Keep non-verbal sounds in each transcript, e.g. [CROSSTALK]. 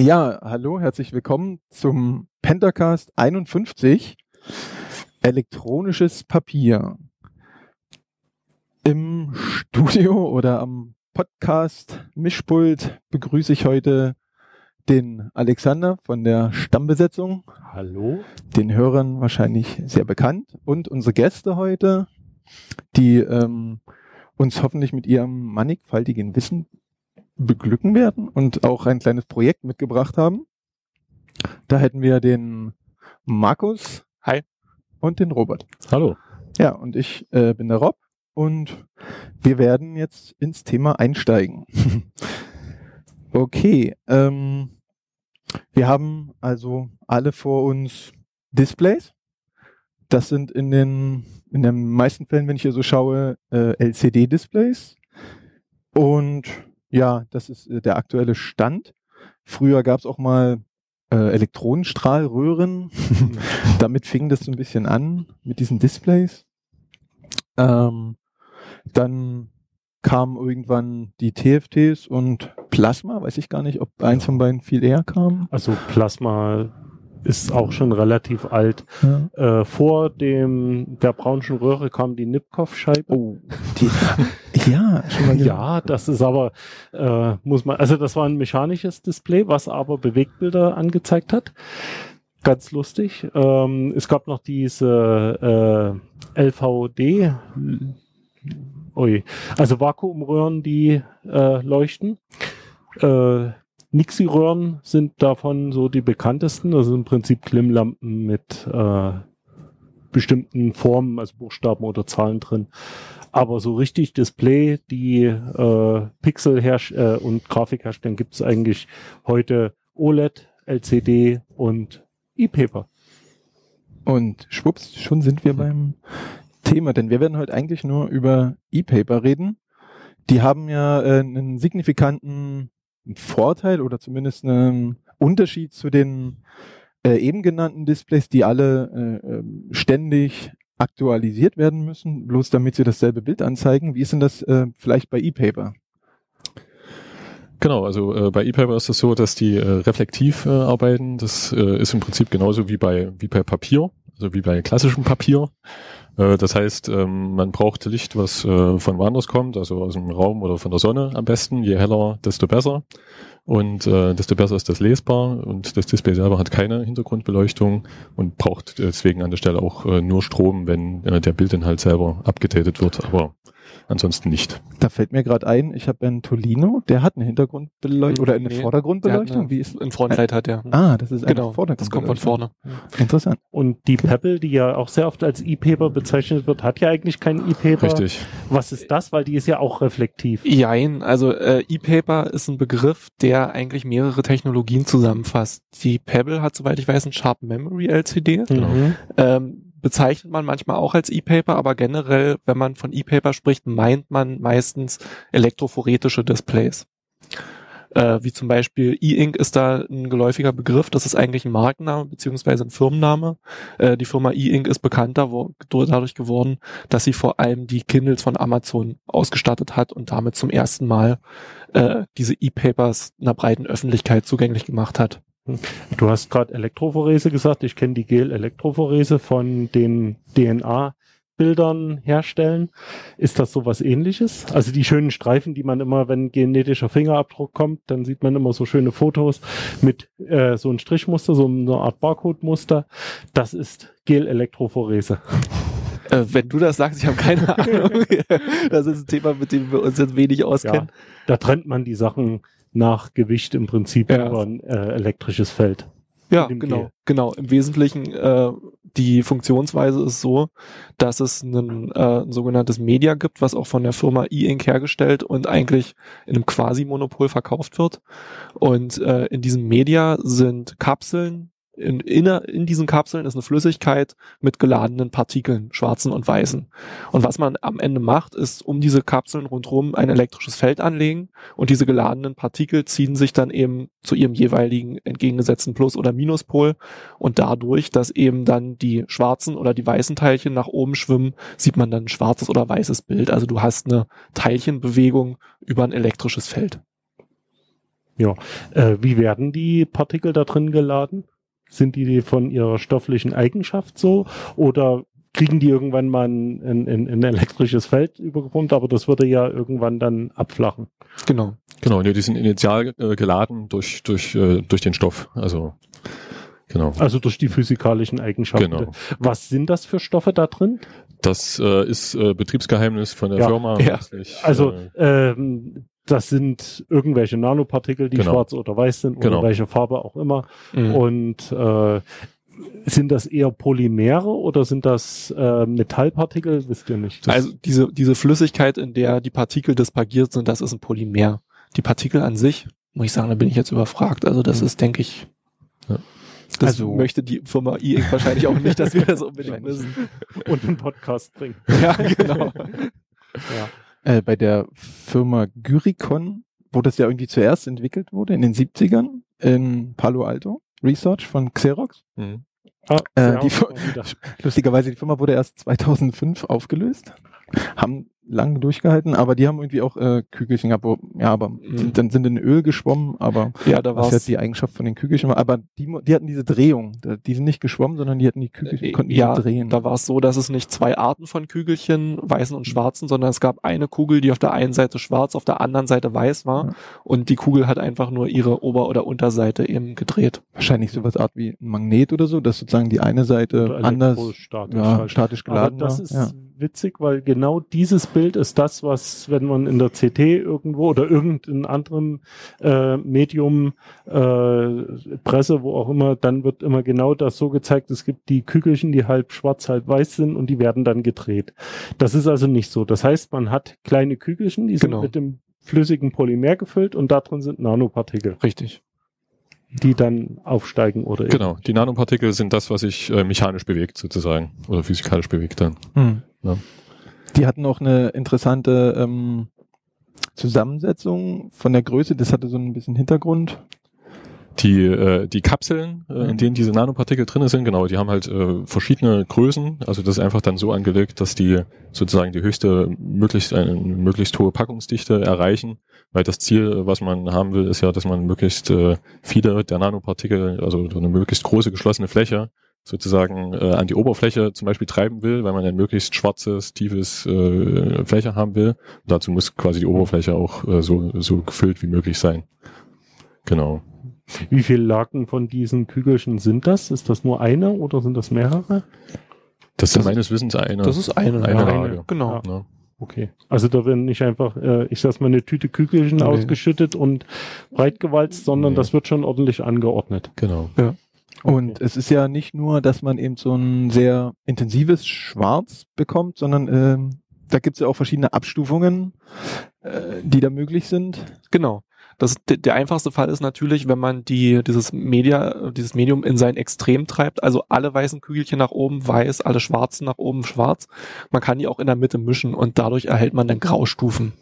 Ja, hallo, herzlich willkommen zum Pentacast 51 elektronisches Papier. Im Studio oder am Podcast Mischpult begrüße ich heute den Alexander von der Stammbesetzung. Hallo. Den Hörern wahrscheinlich sehr bekannt. Und unsere Gäste heute, die ähm, uns hoffentlich mit ihrem mannigfaltigen Wissen beglücken werden und auch ein kleines Projekt mitgebracht haben. Da hätten wir den Markus. Hi. Und den Robert. Hallo. Ja, und ich äh, bin der Rob und wir werden jetzt ins Thema einsteigen. [LAUGHS] okay, ähm, wir haben also alle vor uns Displays. Das sind in den, in den meisten Fällen, wenn ich hier so schaue, äh, LCD-Displays. Und ja, das ist äh, der aktuelle Stand. Früher gab es auch mal äh, Elektronenstrahlröhren. [LAUGHS] Damit fing das so ein bisschen an mit diesen Displays. Ähm, dann kamen irgendwann die TFTs und Plasma, weiß ich gar nicht, ob eins von beiden viel eher kam. Also Plasma ist auch schon relativ alt. Ja. Äh, vor dem der braunschen Röhre kam die Nipkow-Scheibe. Oh, die, ja, schon mal ja, das ist aber äh, muss man. Also das war ein mechanisches Display, was aber Bewegtbilder angezeigt hat. Ganz lustig. Ähm, es gab noch diese äh, LVD. Ui, also Vakuumröhren, die äh, leuchten. Äh, Nixie-Röhren sind davon so die bekanntesten. Das sind im Prinzip Klimmlampen mit äh, bestimmten Formen, also Buchstaben oder Zahlen drin. Aber so richtig Display, die äh, Pixel herst äh, und Grafik herstellen, gibt es eigentlich heute OLED, LCD und E-Paper. Und schwupps, schon sind wir beim Thema, denn wir werden heute eigentlich nur über E-Paper reden. Die haben ja äh, einen signifikanten Vorteil oder zumindest ein Unterschied zu den äh, eben genannten Displays, die alle äh, ähm, ständig aktualisiert werden müssen, bloß damit sie dasselbe Bild anzeigen. Wie ist denn das äh, vielleicht bei ePaper? Genau, also äh, bei ePaper ist es so, dass die äh, reflektiv äh, arbeiten. Das äh, ist im Prinzip genauso wie bei wie bei Papier, also wie bei klassischem Papier. Äh, das heißt, ähm, man braucht Licht, was äh, von woanders kommt, also aus dem Raum oder von der Sonne am besten. Je heller, desto besser. Und äh, desto besser ist das lesbar. Und das Display selber hat keine Hintergrundbeleuchtung und braucht deswegen an der Stelle auch nur Strom, wenn der Bildinhalt selber abgedatet wird. Aber ansonsten nicht. Da fällt mir gerade ein, ich habe einen Tolino, der hat eine Hintergrundbeleuchtung oder eine nee, Vordergrundbeleuchtung. Eine, Wie ist ein Frontlight hat der. Ah, das ist genau, Das kommt von vorne. Interessant. Und die Pebble, die ja auch sehr oft als E-Paper bezeichnet wird, hat ja eigentlich kein E-Paper. Richtig. Was ist das? Weil die ist ja auch reflektiv. Jein, also äh, E-Paper ist ein Begriff, der eigentlich mehrere Technologien zusammenfasst. Die Pebble hat, soweit ich weiß, ein Sharp Memory LCD. Mhm. Ähm, bezeichnet man manchmal auch als E-Paper, aber generell, wenn man von E-Paper spricht, meint man meistens elektrophoretische Displays. Äh, wie zum Beispiel E-Ink ist da ein geläufiger Begriff. Das ist eigentlich ein Markenname beziehungsweise ein Firmenname. Äh, die Firma E-Ink ist bekannter wo, dadurch geworden, dass sie vor allem die Kindles von Amazon ausgestattet hat und damit zum ersten Mal äh, diese E-Papers einer breiten Öffentlichkeit zugänglich gemacht hat. Du hast gerade Elektrophorese gesagt. Ich kenne die Gel-Elektrophorese von den DNA Bildern herstellen. Ist das so was ähnliches? Also die schönen Streifen, die man immer, wenn genetischer Fingerabdruck kommt, dann sieht man immer so schöne Fotos mit äh, so ein Strichmuster, so eine Art Barcode-Muster. Das ist Gel-Elektrophorese. Äh, wenn du das sagst, ich habe keine [LAUGHS] Ahnung. das ist ein Thema, mit dem wir uns jetzt wenig auskennen. Ja, da trennt man die Sachen nach Gewicht im Prinzip ja. über ein äh, elektrisches Feld. Ja, genau, Gel. genau. Im Wesentlichen äh, die Funktionsweise ist so, dass es einen, äh, ein sogenanntes Media gibt, was auch von der Firma E-Ink hergestellt und eigentlich in einem Quasi-Monopol verkauft wird. Und äh, in diesem Media sind Kapseln, in, in, in diesen Kapseln ist eine Flüssigkeit mit geladenen Partikeln, schwarzen und weißen. Und was man am Ende macht, ist um diese Kapseln rundherum ein elektrisches Feld anlegen und diese geladenen Partikel ziehen sich dann eben zu ihrem jeweiligen entgegengesetzten Plus- oder Minuspol und dadurch, dass eben dann die schwarzen oder die weißen Teilchen nach oben schwimmen, sieht man dann ein schwarzes oder weißes Bild. Also du hast eine Teilchenbewegung über ein elektrisches Feld. Äh, wie werden die Partikel da drin geladen? Sind die von ihrer stofflichen Eigenschaft so oder kriegen die irgendwann mal ein, ein, ein elektrisches Feld übergepumpt, aber das würde ja irgendwann dann abflachen. Genau. Genau, die sind initial äh, geladen durch, durch, äh, durch den Stoff. Also, genau. Also durch die physikalischen Eigenschaften. Genau. Was sind das für Stoffe da drin? Das äh, ist äh, Betriebsgeheimnis von der Ja, Firma. ja. letztlich, Also äh, ähm, das sind irgendwelche Nanopartikel, die Genau. schwarz oder weiß sind Genau. oder welche Farbe auch immer. Mhm. Und äh, sind das eher Polymere oder sind das äh, Metallpartikel? Wisst ihr nicht. Das- Also diese, diese Flüssigkeit, in der die Partikel dispergiert sind, das ist ein Polymer. Die Partikel an sich, muss ich sagen, da bin ich jetzt überfragt. Also das Mhm. ist, denke ich, Ja. das Also- möchte die Firma E-Ink wahrscheinlich auch nicht, dass wir das unbedingt wissen. und einen Podcast bringen. Ja, genau. [LAUGHS] Ja. Äh, bei der Firma Gyricon, wo das ja irgendwie zuerst entwickelt wurde, in den 70ern, in Palo Alto, Research von Xerox. mhm. Ah, Äh, ja, die. [LAUGHS] Lustigerweise, die Firma wurde erst 2005 aufgelöst. Haben lange durchgehalten, aber die haben irgendwie auch äh, Kügelchen gehabt, wo, ja, aber Mhm. dann sind in Öl geschwommen, aber Ja, da was jetzt die Eigenschaft von den Kügelchen war. Aber die, die hatten diese Drehung. Die sind nicht geschwommen, sondern die hatten die Kügelchen, Äh, konnten ja, die drehen. Da war es so, dass es nicht zwei Arten von Kügelchen, weißen und schwarzen, sondern es gab eine Kugel, die auf der einen Seite schwarz, auf der anderen Seite weiß war. Ja. Und die Kugel hat einfach nur ihre Ober- oder Unterseite eben gedreht. Wahrscheinlich sowas Art wie ein Magnet oder so, dass sozusagen die eine Seite anders elektrostatisch ja, halt. statisch Aber geladen das war. ist ja. witzig, weil genau dieses Bild ist das, was, wenn man in der CT irgendwo oder irgendein anderem äh, Medium, äh, Presse, wo auch immer, dann wird immer genau das so gezeigt. Es gibt die Kügelchen, die halb schwarz, halb weiß sind und die werden dann gedreht. Das ist also nicht so. Das heißt, man hat kleine Kügelchen, die sind Genau. mit dem flüssigen Polymer gefüllt und da drin sind Nanopartikel, Richtig. Die dann aufsteigen oder Genau, die Nanopartikel sind das, was sich äh, mechanisch bewegt sozusagen oder physikalisch bewegt dann. Hm. Ja. Die hatten auch eine interessante ähm, Zusammensetzung von der Größe. Das hatte so ein bisschen Hintergrund. Die, äh, die Kapseln, äh, in Mhm. denen diese Nanopartikel drin sind, genau, die haben halt äh, verschiedene Größen. Also das ist einfach dann so angelegt, dass die sozusagen die höchste, möglichst eine möglichst hohe Packungsdichte erreichen. Weil das Ziel, was man haben will, ist ja, dass man möglichst äh, viele der Nanopartikel, also so eine möglichst große geschlossene Fläche, sozusagen äh, an die Oberfläche zum Beispiel treiben will, weil man ein möglichst schwarzes, tiefes äh, Fläche haben will. Und dazu muss quasi die Oberfläche auch äh, so, so gefüllt wie möglich sein. Genau. Wie viele Lagen von diesen Kügelchen sind das? Ist das nur eine oder sind das mehrere? Das sind Das- meines Wissens eine. Das ist eine. Eine ja. Lage. Genau. Ja. Okay. Also da werden nicht einfach, äh, ich sag's mal, eine Tüte Kügelchen Nee. ausgeschüttet und breitgewalzt, sondern Nee. das wird schon ordentlich angeordnet. Genau. Und Okay. es ist ja nicht nur, dass man eben so ein sehr intensives Schwarz bekommt, sondern ähm, da gibt es ja auch verschiedene Abstufungen, äh, die da möglich sind. Genau. Das, der, einfachste Fall ist natürlich, wenn man die, dieses Media, dieses Medium in sein Extrem treibt, also alle weißen Kügelchen nach oben weiß, alle schwarzen nach oben schwarz. Man kann die auch in der Mitte mischen und dadurch erhält man dann Graustufen.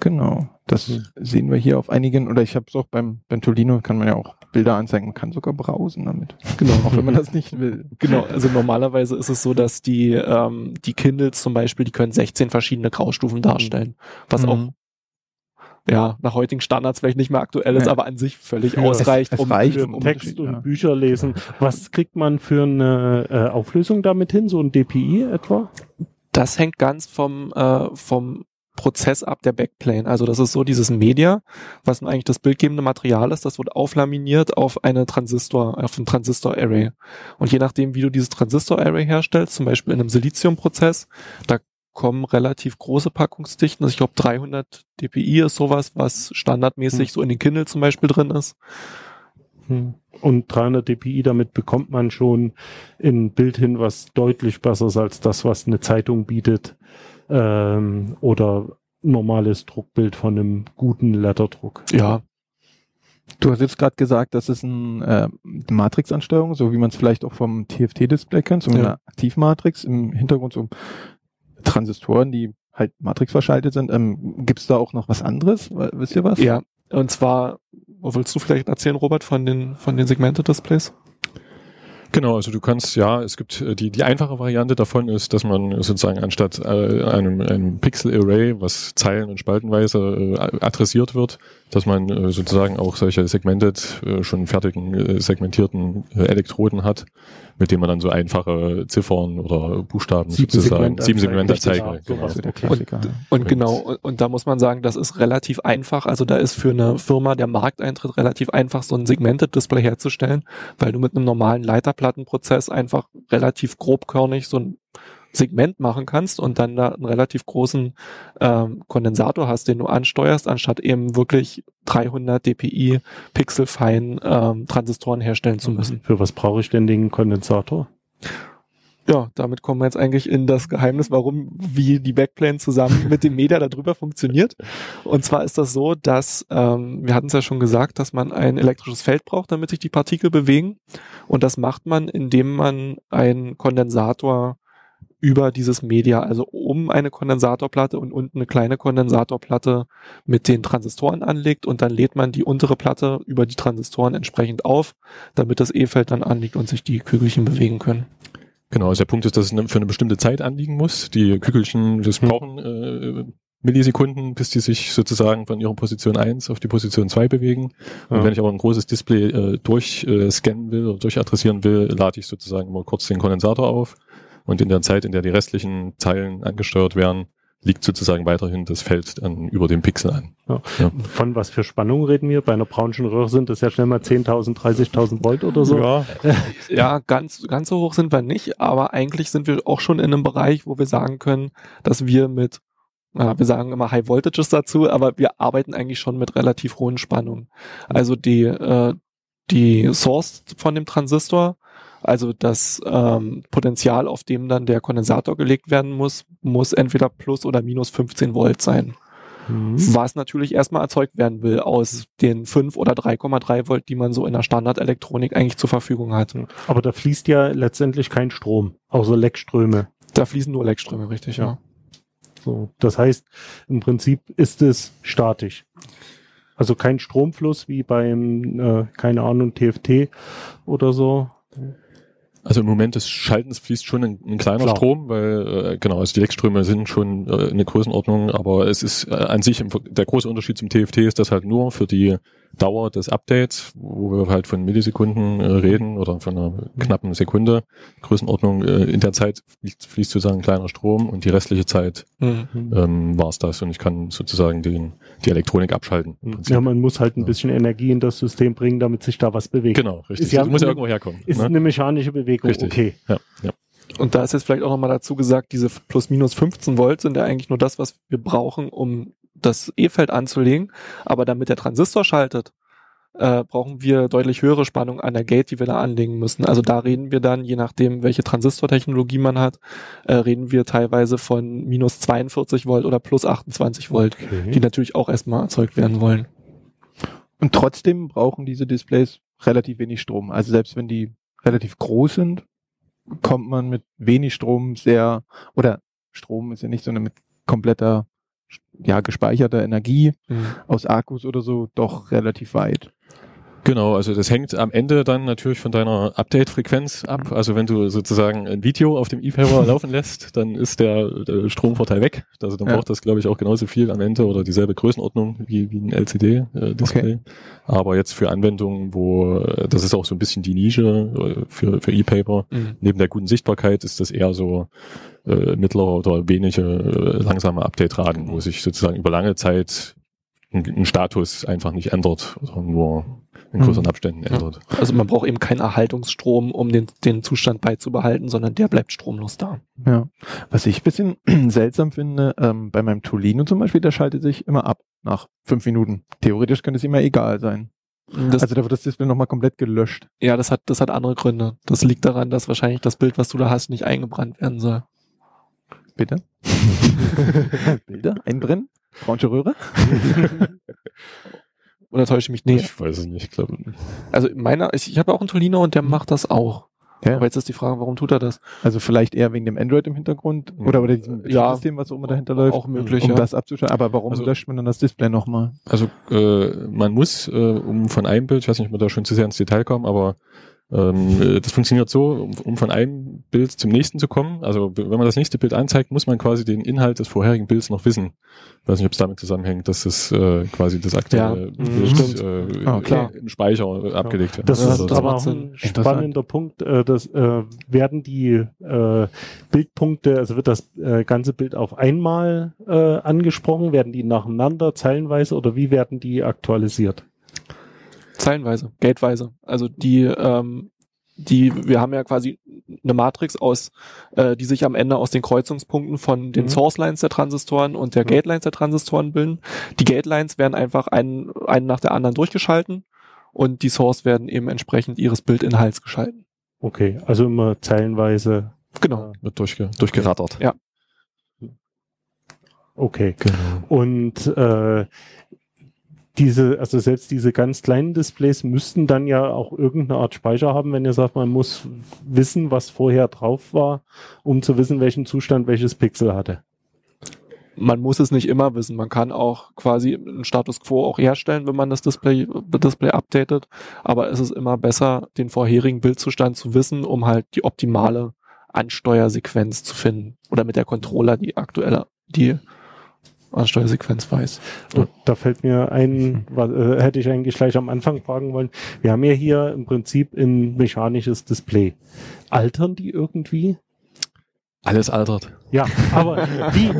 Genau. Das Mhm. sehen wir hier auf einigen, oder ich habe es auch beim Ventolino, kann man ja auch Bilder anzeigen, man kann sogar brausen damit. Genau. Auch wenn man das nicht will. Genau, also normalerweise ist es so, dass die, ähm, die Kindles zum Beispiel, die können 16 verschiedene Graustufen darstellen, was auch Mhm. Ja nach heutigen Standards vielleicht nicht mehr aktuell ist, Nee. aber an sich völlig Ja, ausreicht, es um reicht, um Text und ja. Bücher lesen. Was kriegt man für eine äh, Auflösung damit hin? So ein DPI etwa? Das hängt ganz vom, äh, vom Prozess ab der Backplane. Also das ist so dieses Media, was nun eigentlich das bildgebende Material ist, das wird auflaminiert auf eine Transistor, auf ein Transistor-Array. Und je nachdem, wie du dieses Transistor-Array herstellst, zum Beispiel in einem Silizium-Prozess, da kommen relativ große Packungsdichten. Also ich glaube 300 dpi ist sowas, was standardmäßig Hm. so in den Kindle zum Beispiel drin ist. Hm. Und 300 dpi, damit bekommt man schon ein Bild hin, was deutlich besser ist als das, was eine Zeitung bietet. Ähm, oder normales Druckbild von einem guten Letterdruck. Ja, Du hast jetzt gerade gesagt, das ist ein, äh, eine Matrixansteuerung, so wie man es vielleicht auch vom TFT-Display kennt, so Ja. eine Aktivmatrix, im Hintergrund so Transistoren, die halt Matrix verschaltet sind. Ähm, Gibt es da auch noch was anderes? Wisst ihr was? ja. Und zwar, willst du vielleicht erzählen, Robert, von den, von den Segmente-Displays? Genau, also du kannst, ja, es gibt äh, die, die einfache Variante davon ist, dass man sozusagen anstatt äh, einem, einem Pixel-Array, was zeilen- und spaltenweise äh, adressiert wird, dass man äh, sozusagen auch solche segmented, äh, schon fertigen, äh, segmentierten äh, Elektroden hat, mit denen man dann so einfache Ziffern oder Buchstaben Sieben sozusagen, sieben genau. Also der Klassiker. Und Und- genau, und, und da muss man sagen, das ist relativ einfach. Also da ist für eine Firma der Markteintritt relativ einfach, so ein Segmented Display herzustellen, weil du mit einem normalen Leiterplattenprozess einfach relativ grobkörnig so ein Segment machen kannst und dann da einen relativ großen ähm, Kondensator hast, den du ansteuerst, anstatt eben wirklich 300 dpi pixelfein ähm, Transistoren herstellen zu müssen. Für was brauche ich denn den Kondensator? Ja, damit kommen wir jetzt eigentlich in das Geheimnis, warum, wie die Backplane zusammen mit dem Media darüber funktioniert. Und zwar ist das so, dass, ähm, wir hatten es ja schon gesagt, dass man ein elektrisches Feld braucht, damit sich die Partikel bewegen. Und das macht man, indem man einen Kondensator über dieses Media, also oben eine Kondensatorplatte und unten eine kleine Kondensatorplatte mit den Transistoren anlegt und dann lädt man die untere Platte über die Transistoren entsprechend auf, damit das E-Feld dann anliegt und sich die Kügelchen bewegen können. Genau, also der Punkt ist, dass es für eine bestimmte Zeit anliegen muss. Die Kügelchen, das Mhm. brauchen äh, Millisekunden, bis die sich sozusagen von ihrer Position 1 auf die Position 2 bewegen. Und Ja. wenn ich aber ein großes Display äh, durchscannen äh, will oder durchadressieren will, lade ich sozusagen mal kurz den Kondensator auf. Und in der Zeit, in der die restlichen Zeilen angesteuert werden, liegt sozusagen weiterhin das Feld dann über dem Pixel an. Von was für Spannung reden wir? Bei einer braunschen Röhre sind das ja schnell mal 10.000, 30.000 Volt oder so. Ja, Ja, ganz, ganz so hoch sind wir nicht, aber eigentlich sind wir auch schon in einem Bereich, wo wir sagen können, dass wir mit, ja, wir sagen immer High Voltages dazu, aber wir arbeiten eigentlich schon mit relativ hohen Spannungen. Also die, äh, die Source von dem Transistor, also das ähm, Potenzial, auf dem dann der Kondensator gelegt werden muss, muss entweder plus oder minus 15 Volt sein. Mhm. Was natürlich erstmal erzeugt werden will aus den 5 oder 3,3 Volt, die man so in der Standardelektronik eigentlich zur Verfügung hat. Aber da fließt ja letztendlich kein Strom, außer Leckströme. Da fließen nur Leckströme, richtig, ja. So, das heißt, im Prinzip ist es statisch. Also kein Stromfluss wie beim, äh, keine Ahnung, TFT oder so. Also im Moment des Schaltens fließt schon ein, ein kleiner Klar. Strom, weil äh, genau, also die Leckströme sind schon äh, eine Größenordnung, aber es ist äh, an sich im, der große Unterschied zum TFT ist, dass halt nur für die Dauer des Updates, wo wir halt von Millisekunden äh, reden oder von einer knappen Sekunde Größenordnung, äh, in der Zeit fließt, fließt sozusagen ein kleiner Strom und die restliche Zeit Mhm. ähm, war es das und ich kann sozusagen den, die Elektronik abschalten. Ja, man muss halt ein Ja. bisschen Energie in das System bringen, damit sich da was bewegt. Genau, richtig. Ist ja das muss ja irgendwo herkommen. Ist ne? eine mechanische Bewegung, Richtig. okay. Ja, ja. Und da ist jetzt vielleicht auch nochmal dazu gesagt, diese plus minus 15 Volt sind ja eigentlich nur das, was wir brauchen, um das E-Feld anzulegen. Aber damit der Transistor schaltet, äh, brauchen wir deutlich höhere Spannung an der Gate, die wir da anlegen müssen. Also da reden wir dann, je nachdem, welche Transistortechnologie man hat, äh, reden wir teilweise von minus 42 Volt oder plus 28 Volt, die okay. natürlich auch erstmal erzeugt werden wollen. Und trotzdem brauchen diese Displays relativ wenig Strom. Also selbst wenn die relativ groß sind, kommt man mit wenig Strom sehr, oder Strom ist ja nicht so eine mit kompletter, ja, gespeicherter Energie aus Akkus oder so, doch relativ weit. Genau, also das hängt am Ende dann natürlich von deiner Update-Frequenz ab. Also wenn du sozusagen ein Video auf dem E-Paper [LAUGHS] laufen lässt, dann ist der, der Stromvorteil weg. Also dann Ja. braucht das, glaube ich, auch genauso viel am Ende oder dieselbe Größenordnung wie, wie ein LCD-Display. Aber jetzt für Anwendungen, wo das ist auch so ein bisschen die Nische äh, für, für E-Paper. Mhm. Neben der guten Sichtbarkeit ist das eher so äh, mittlere oder wenige äh, langsame Update-Raten, wo sich sozusagen über lange Zeit ein, ein Status einfach nicht ändert oder nur in größeren Mhm. Abständen ändert. Also man braucht eben keinen Erhaltungsstrom, um den, den Zustand beizubehalten, sondern der bleibt stromlos da. Ja. Was ich ein bisschen [CLEARS THROAT] seltsam finde, ähm, bei meinem Tolino zum Beispiel, der schaltet sich immer ab nach fünf Minuten. Theoretisch könnte es immer egal sein. Das, also da wird das Display nochmal komplett gelöscht. ja, das hat, das hat andere Gründe. Das liegt daran, dass wahrscheinlich das Bild, was du da hast, nicht eingebrannt werden soll. Bitte? [LAUGHS] Bilder? Einbrennen? Braunche Röhre? [LAUGHS] Oder täusche ich mich? Nee. Ich weiß es nicht, ich glaube. Also meiner, ich, ich habe auch einen Tolino und der Mhm. macht das auch. Ja. Aber jetzt ist die Frage, warum tut er das? Also vielleicht eher wegen dem Android im Hintergrund oder, oder diesem Ja. System, was auch immer dahinter läuft, Auch möglich, um ja. das abzuschalten. Aber warum Also- löscht man dann das Display nochmal? Also äh, man muss, äh, um von einem Bild, ich weiß nicht, ob wir da schon zu sehr ins Detail kommen, aber Ähm, äh, das funktioniert so, um, um von einem Bild zum nächsten zu kommen. Also wenn man das nächste Bild anzeigt, muss man quasi den Inhalt des vorherigen Bilds noch wissen. Ich weiß nicht, ob es damit zusammenhängt, dass das äh, quasi das aktuelle Ja, Bild stimmt. äh, Ah, klar. im Speicher äh, abgelegt wird. Das Ja, ist Also das aber auch ein spannender Punkt. Äh, das äh, werden die äh, Bildpunkte, also wird das äh, ganze Bild auf einmal äh, angesprochen, werden die nacheinander, zeilenweise oder wie werden die aktualisiert? Zeilenweise, gateweise. Also die, ähm, die, wir haben ja quasi eine Matrix aus, äh, die sich am Ende aus den Kreuzungspunkten von den Mhm. Source Lines der Transistoren und der Ja. Gate Lines der Transistoren bilden. Die Gate Lines werden einfach einen, einen nach der anderen durchgeschalten und die Source werden eben entsprechend ihres Bildinhalts geschalten. Okay, also immer zeilenweise. Genau. Wird durchge durchgerattert. Ja. Okay. Genau. Und äh, diese, also selbst diese ganz kleinen Displays müssten dann ja auch irgendeine Art Speicher haben, wenn ihr sagt, man muss wissen, was vorher drauf war, um zu wissen, welchen Zustand welches Pixel hatte. Man muss es nicht immer wissen. Man kann auch quasi einen Status Quo auch herstellen, wenn man das Display, Display updatet. Aber es ist immer besser, den vorherigen Bildzustand zu wissen, um halt die optimale Ansteuersequenz zu finden. Oder mit der Controller die aktuelle, die Ansteuersequenz weiß. Und da fällt mir ein, was, äh, hätte ich eigentlich gleich am Anfang fragen wollen. Wir haben ja hier im Prinzip ein mechanisches Display. Altern die irgendwie? Alles altert. Ja, aber wie,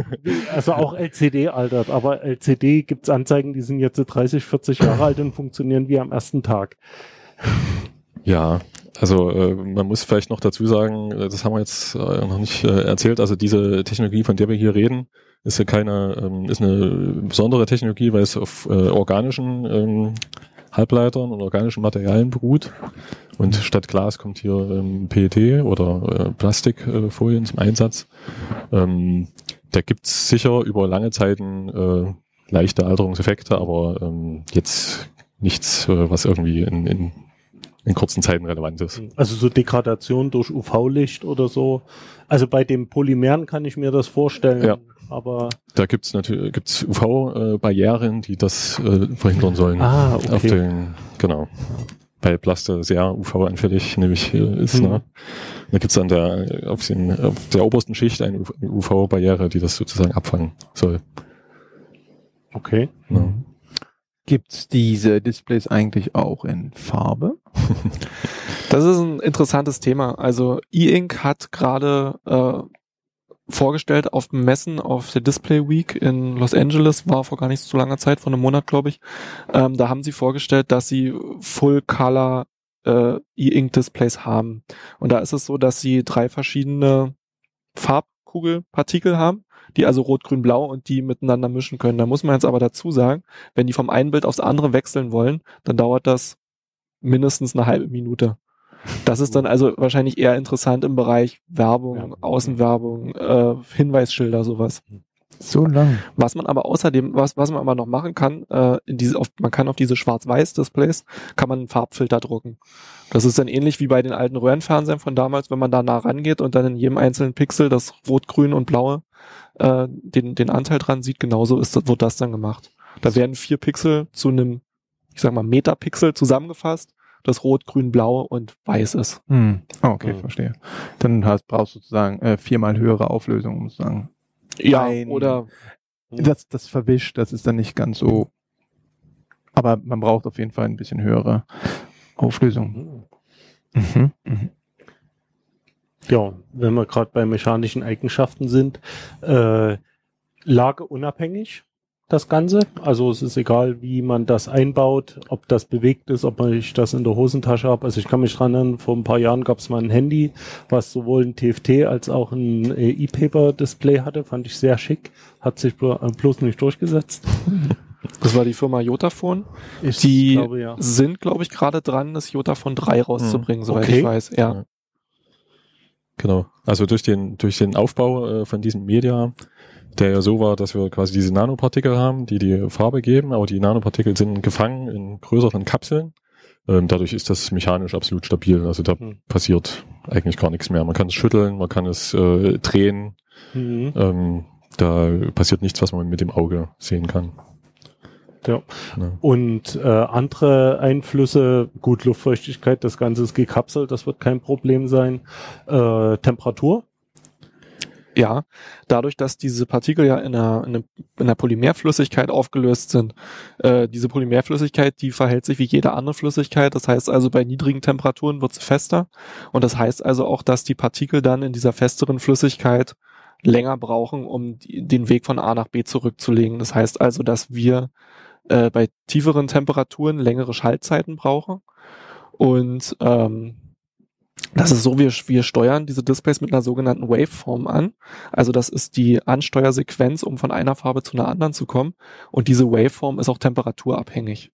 also auch LCD altert, aber LCD gibt's Anzeigen, die sind jetzt 30, 40 Jahre alt und funktionieren wie am ersten Tag. Ja, also äh, man muss vielleicht noch dazu sagen, äh, das haben wir jetzt äh, noch nicht äh, erzählt, also diese Technologie, von der wir hier reden, ist ja keine, ähm, ist eine besondere Technologie, weil es auf äh, organischen ähm, Halbleitern und organischen Materialien beruht. Und statt Glas kommt hier ähm, PET oder äh, Plastikfolien zum Einsatz. Ähm, da gibt's sicher über lange Zeiten äh, leichte Alterungseffekte, aber ähm, jetzt nichts, äh, was irgendwie in, in, in kurzen Zeiten relevant ist. Also so Degradation durch UV-Licht oder so. Also bei den Polymeren kann ich mir das vorstellen. Ja. Aber Da gibt's natürlich gibt's UV-Barrieren, die das äh, verhindern sollen. ah, Auf okay. den, genau. Weil Plaste sehr UV-anfällig nämlich äh, ist. Mhm. Ne? Da gibt's an der auf, den, auf der obersten Schicht eine UV-Barriere, die das sozusagen abfangen soll. Okay. Ja. Gibt's diese Displays eigentlich auch in Farbe? [LAUGHS] Das ist ein interessantes Thema. Also E-Ink hat gerade äh, vorgestellt auf dem Messen auf der Display Week in Los Angeles, war vor gar nicht so langer Zeit, vor einem Monat, glaube ich. Ähm, da haben sie vorgestellt, dass sie Full-Color äh, E-Ink-Displays haben. Und da ist es so, dass sie drei verschiedene Farbkugelpartikel haben, die also rot, grün, blau und die miteinander mischen können. Da muss man jetzt aber dazu sagen, wenn die vom einen Bild aufs andere wechseln wollen, dann dauert das mindestens eine halbe Minute. Das ist dann also wahrscheinlich eher interessant im Bereich Werbung, Ja. Außenwerbung, äh, Hinweisschilder, sowas. So lang. Was man aber außerdem, was, was man aber noch machen kann, äh, in diese, auf, man kann auf diese Schwarz-Weiß-Displays, kann man einen Farbfilter drucken. Das ist dann ähnlich wie bei den alten Röhrenfernsehern von damals, wenn man da nah rangeht und dann in jedem einzelnen Pixel das Rot, Grün und Blaue äh, den, den Anteil dran sieht, genauso ist, wird das dann gemacht. Da werden vier Pixel zu einem, ich sag mal, Metapixel zusammengefasst, das Rot, Grün, Blau und Weiß ist. Hm. Ah, okay, Mhm. verstehe. Dann hast, brauchst du sozusagen äh, viermal höhere Auflösung, um zu sagen. Ja, Ein- oder Das, das verwischt, das ist dann nicht ganz so. Aber man braucht auf jeden Fall ein bisschen höhere Auflösung. Mhm. Mhm. Ja, wenn wir gerade bei mechanischen Eigenschaften sind, äh, lageunabhängig das Ganze. Also es ist egal, wie man das einbaut, ob das bewegt ist, ob ich das in der Hosentasche habe. Also ich kann mich dran erinnern, vor ein paar Jahren gab es mal ein Handy, was sowohl ein TFT als auch ein äh, E-Paper-Display hatte. Fand ich sehr schick. Hat sich äh, bloß nicht durchgesetzt. [LAUGHS] das war die Firma Jotaphone. Ich Die glaube, ja. sind, glaube ich, gerade dran, das Jotaphone 3 rauszubringen, soweit Okay. ich weiß. Ja. Ja. Genau. Also durch den, durch den Aufbau äh, von diesem Media, der ja so war, dass wir quasi diese Nanopartikel haben, die die Farbe geben, aber die Nanopartikel sind gefangen in größeren Kapseln. Ähm, dadurch ist das mechanisch absolut stabil. Also da Hm. passiert eigentlich gar nichts mehr. Man kann es schütteln, man kann es äh, drehen. Mhm. Ähm, da passiert nichts, was man mit dem Auge sehen kann. Ja. Ja. Und äh, andere Einflüsse, gut, Luftfeuchtigkeit, das Ganze ist gekapselt, das wird kein Problem sein. Äh, Temperatur, Ja, dadurch, dass diese Partikel ja in einer, in einer, in einer Polymerflüssigkeit aufgelöst sind, äh, diese Polymerflüssigkeit, die verhält sich wie jede andere Flüssigkeit. Das heißt also, bei niedrigen Temperaturen wird sie fester. Und das heißt also auch, dass die Partikel dann in dieser festeren Flüssigkeit länger brauchen, um die, den Weg von A nach B zurückzulegen. Das heißt also, dass wir äh, bei tieferen Temperaturen längere Schaltzeiten brauchen. Und ähm, das ist so, wir, wir steuern diese Displays mit einer sogenannten Waveform an. Also das ist die Ansteuersequenz, um von einer Farbe zu einer anderen zu kommen. Und diese Waveform ist auch temperaturabhängig.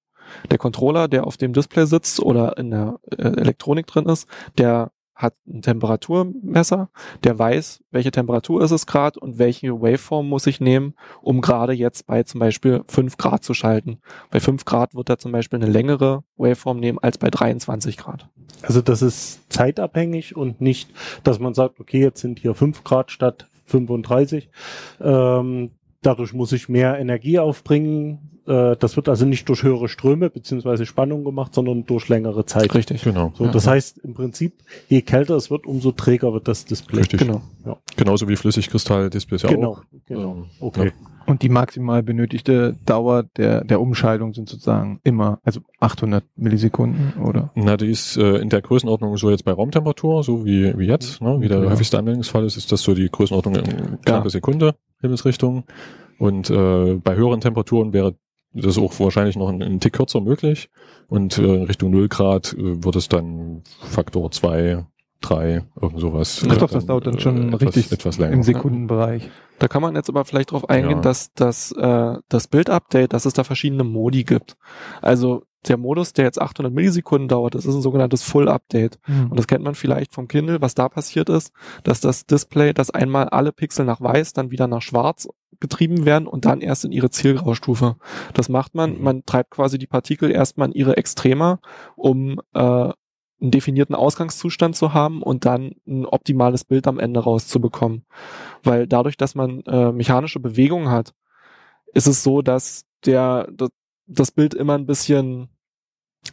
Der Controller, der auf dem Display sitzt oder in der äh, Elektronik drin ist, der hat ein Temperaturmesser, der weiß, welche Temperatur ist es gerade und welche Waveform muss ich nehmen, um gerade jetzt bei zum Beispiel 5 Grad zu schalten. Bei 5 Grad wird er zum Beispiel eine längere Waveform nehmen als bei 23 Grad. also das ist zeitabhängig und nicht, dass man sagt, okay, jetzt sind hier 5 Grad statt 35. Ähm, dadurch muss ich mehr Energie aufbringen. Äh, das wird also nicht durch höhere Ströme beziehungsweise Spannung gemacht, sondern durch längere Zeit. Richtig. Genau. So, das heißt im Prinzip, je kälter es wird, umso träger wird das Display. Richtig. Genau. Genauso wie Flüssigkristall-Displays ja Genau, auch. genau. Ähm, Okay. Und die maximal benötigte Dauer der, der Umschaltung sind sozusagen immer, also 800 Millisekunden, oder? Na, die ist äh, in der Größenordnung so jetzt bei Raumtemperatur, so wie, wie jetzt, ne? wie der Ja. häufigste Anwendungsfall ist, ist das so die Größenordnung in knappe Sekunde, Himmelsrichtung. Und äh, bei höheren Temperaturen wäre das auch wahrscheinlich noch ein, ein Tick kürzer möglich. Und äh, in Richtung 0 Grad äh, wird es dann Faktor 2, 3, irgend sowas. Ach äh, doch, das dauert dann schon etwas, richtig etwas länger. Im Sekundenbereich. Da kann man jetzt aber vielleicht drauf eingehen, Ja. dass, dass äh, das Bildupdate, dass es da verschiedene Modi gibt. Also der Modus, der jetzt 800 Millisekunden dauert, das ist ein sogenanntes Full Update. Und das kennt man vielleicht vom Kindle, was da passiert ist, dass das Display, dass einmal alle Pixel nach weiß, dann wieder nach schwarz getrieben werden und dann erst in ihre Zielgraustufe. Das macht man, Mhm. man treibt quasi die Partikel erstmal in ihre Extrema, um äh, einen definierten Ausgangszustand zu haben und dann ein optimales Bild am Ende rauszubekommen. Weil dadurch, dass man äh, mechanische Bewegung hat, ist es so, dass der, das, das Bild immer ein bisschen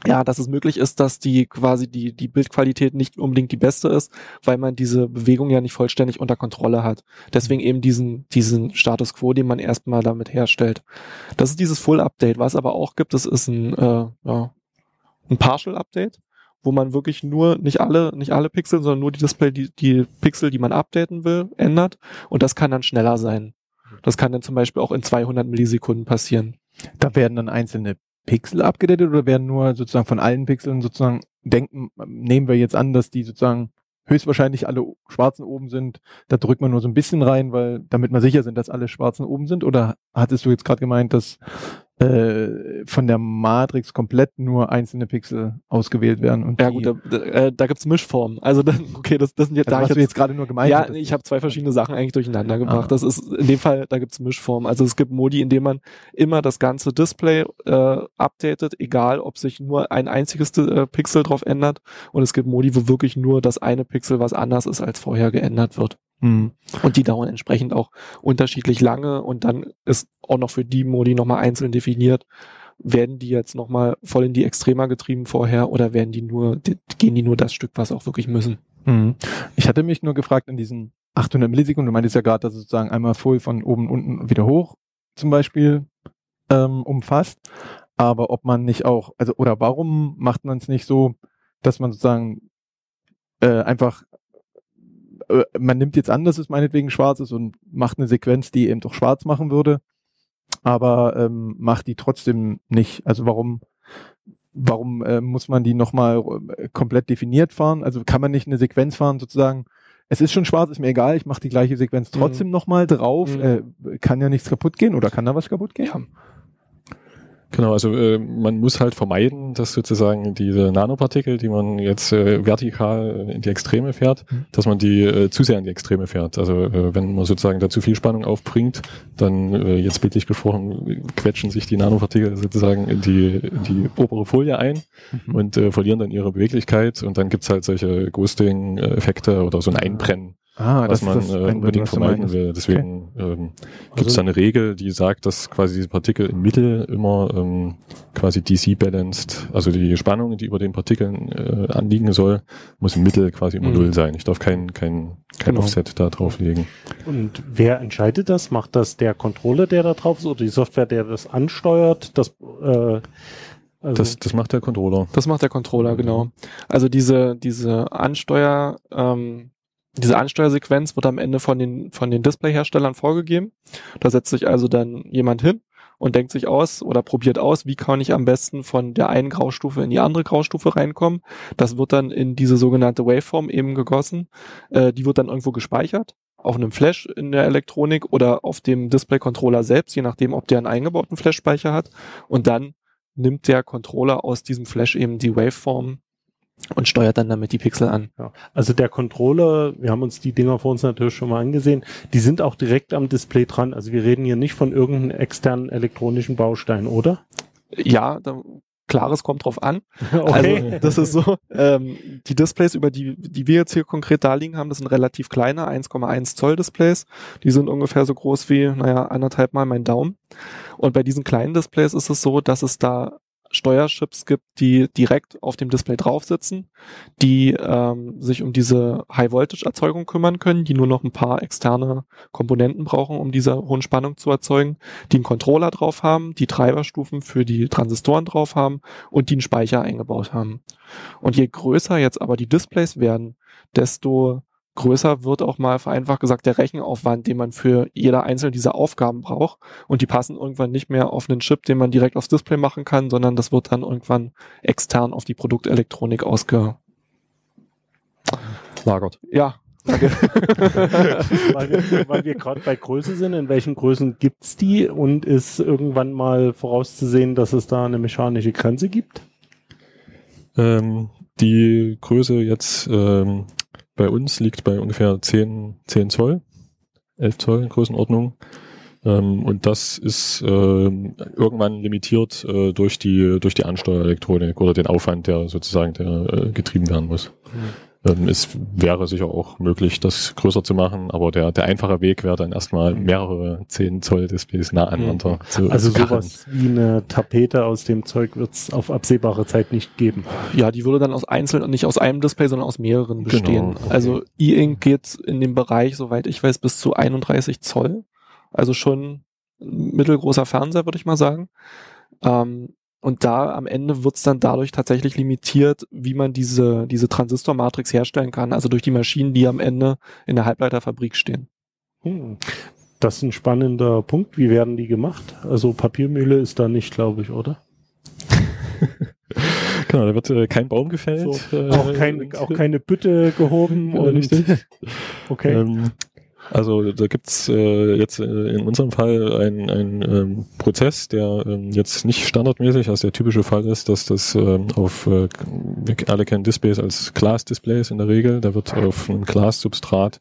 ja, dass es möglich ist, dass die quasi die, die Bildqualität nicht unbedingt die beste ist, weil man diese Bewegung ja nicht vollständig unter Kontrolle hat. Deswegen eben diesen, diesen Status quo, den man erstmal damit herstellt. Das ist dieses Full Update. Was aber auch gibt, das ist ein, äh, ja, ein Partial Update, wo man wirklich nur, nicht alle, nicht alle Pixel, sondern nur die Display, die, die Pixel, die man updaten will, ändert. Und das kann dann schneller sein. Das kann dann zum Beispiel auch in 200 Millisekunden passieren. Da werden dann einzelne Pixel abgedatet oder werden nur sozusagen von allen Pixeln sozusagen denken, nehmen wir jetzt an, dass die sozusagen höchstwahrscheinlich alle schwarzen oben sind, da drückt man nur so ein bisschen rein, weil damit wir sicher sind, dass alle schwarzen oben sind? Oder hattest du jetzt gerade gemeint, dass äh, von der Matrix komplett nur einzelne Pixel ausgewählt werden? Und Ja gut, da, da, äh, da gibt's Mischformen. Also dann, [LAUGHS] okay, das, das sind jetzt, also da was ich du jetzt gerade nur gemeint ja, hattest. ich habe zwei verschiedene Sachen eigentlich durcheinander gebracht. Ah. Das ist in dem Fall, da gibt's Mischformen. Also es gibt Modi, in dem man immer das ganze Display äh, updatet, egal ob sich nur ein einziges äh, Pixel drauf ändert. Und es gibt Modi, wo wirklich nur das eine Pixel, was anders ist als vorher, geändert wird. Hm. Und die dauern entsprechend auch unterschiedlich lange. Und dann ist auch noch für die Modi nochmal einzeln definiert, werden die jetzt nochmal voll in die Extrema getrieben vorher oder werden die nur, die, gehen die nur das Stück, was auch wirklich müssen? Mhm. Ich hatte mich nur gefragt in diesen 800 Millisekunden, du meintest ja gerade, dass es sozusagen einmal voll von oben unten wieder hoch zum Beispiel ähm, umfasst, aber ob man nicht auch, also oder warum macht man es nicht so, dass man sozusagen äh, einfach äh, man nimmt jetzt an, dass es meinetwegen schwarz ist und macht eine Sequenz, die eben doch schwarz machen würde, aber ähm, macht die trotzdem nicht. Also warum warum äh, muss man die nochmal äh, komplett definiert fahren? Also kann man nicht eine Sequenz fahren, sozusagen, es ist schon schwarz, ist mir egal, ich mache die gleiche Sequenz Mhm. trotzdem nochmal drauf. Mhm. Äh, kann ja nichts kaputt gehen oder kann da was kaputt gehen? Ja. Genau, also äh, man muss halt vermeiden, dass sozusagen diese Nanopartikel, die man jetzt äh, vertikal in die Extreme fährt, Mhm. dass man die äh, zu sehr in die Extreme fährt. Also äh, wenn man sozusagen da zu viel Spannung aufbringt, dann äh, jetzt bildlich gesprochen, quetschen sich die Nanopartikel sozusagen in die, in die obere Folie ein Mhm. und äh, verlieren dann ihre Beweglichkeit und dann gibt's halt solche Ghosting-Effekte oder so ein Einbrennen. Ah, was das man ist das äh, unbedingt was vermeiden will. Deswegen ähm, gibt es Also- da eine Regel, die sagt, dass quasi diese Partikel im Mittel immer ähm, quasi DC-balanced, also die Spannung, die über den Partikeln äh, anliegen soll, muss im Mittel quasi immer Mhm. null sein. Ich darf kein, kein, kein Genau. Offset da drauflegen. Und wer entscheidet das? Macht das der Controller, der da drauf ist, oder die Software, der das ansteuert? Das, äh, also, Das, das macht der Controller. Das macht der Controller, genau. Also diese, diese Ansteuer, ähm, diese Ansteuersequenz wird am Ende von den, von den Displayherstellern vorgegeben. Da setzt sich also dann jemand hin und denkt sich aus oder probiert aus, wie kann ich am besten von der einen Graustufe in die andere Graustufe reinkommen. Das wird dann in diese sogenannte Waveform eben gegossen. Äh, die wird dann irgendwo gespeichert auf einem Flash in der Elektronik oder auf dem Display-Controller selbst, je nachdem, ob der einen eingebauten Flash-Speicher hat. Und dann nimmt der Controller aus diesem Flash eben die Waveform und steuert dann damit die Pixel an. ja. also der Controller, wir haben uns die Dinger vor uns natürlich schon mal angesehen, die sind auch direkt am Display dran. Also wir reden hier nicht von irgendeinem externen elektronischen Baustein, oder? Ja, da, klares kommt drauf an. [LAUGHS] Okay. Also das ist so, ähm, die Displays, über die, die wir jetzt hier konkret da liegen haben, das sind relativ kleine, 1,1 Zoll Displays. Die sind ungefähr so groß wie, naja, anderthalb Mal mein Daumen. Und bei diesen kleinen Displays ist es so, dass es da Steuerchips gibt, die direkt auf dem Display drauf sitzen, die ähm, sich um diese High-Voltage-Erzeugung kümmern können, die nur noch ein paar externe Komponenten brauchen, um diese hohen Spannung zu erzeugen, die einen Controller drauf haben, die Treiberstufen für die Transistoren drauf haben und die einen Speicher eingebaut haben. Und je größer jetzt aber die Displays werden, desto größer wird auch mal vereinfacht gesagt der Rechenaufwand, den man für jeder einzelne dieser Aufgaben braucht. Und die passen irgendwann nicht mehr auf einen Chip, den man direkt aufs Display machen kann, sondern das wird dann irgendwann extern auf die Produktelektronik ausge... Lagert. Ja, danke. weil wir, [LAUGHS] wir gerade bei Größe sind, in welchen Größen gibt's die und ist irgendwann mal vorauszusehen, dass es da eine mechanische Grenze gibt? Ähm, die Größe jetzt ähm, bei uns liegt bei ungefähr 10, 10 Zoll, 11 Zoll Größenordnung. Ähm, und das ist ähm, irgendwann limitiert äh, durch die durch die Ansteuerelektronik oder den Aufwand, der sozusagen der äh, getrieben werden muss. Ähm, es wäre sicher auch möglich, das größer zu machen, aber der, der einfache Weg wäre dann erstmal mehrere 10 Zoll Displays nah aneinander zu Also zu karren. sowas wie eine Tapete aus dem Zeug wird's auf absehbare Zeit nicht geben. Ja, die würde dann aus einzelnen und nicht aus einem Display, sondern aus mehreren bestehen. Genau, okay. Also E-Ink geht in dem Bereich, soweit ich weiß, bis zu 31 Zoll. Also schon ein mittelgroßer Fernseher, würde ich mal sagen. Ähm, und da am Ende wird's dann dadurch tatsächlich limitiert, wie man diese, diese Transistormatrix herstellen kann. Also durch die Maschinen, die am Ende in der Halbleiterfabrik stehen. Hm. Das ist ein spannender Punkt. Wie werden die gemacht? Also Papiermühle ist da nicht, glaube ich, oder? [LAUGHS] Genau, da wird äh, kein Baum gefällt. So, äh, auch, kein, auch keine Bütte gehoben Ja, und richtig. [LAUGHS] okay. Ähm, also da gibt's äh, jetzt äh, in unserem Fall einen ein, ähm, Prozess, der ähm, jetzt nicht standardmäßig, als der typische Fall ist, dass das ähm, auf, äh, wir alle kennen Displays als Glas-Displays in der Regel, da wird auf einem Glassubstrat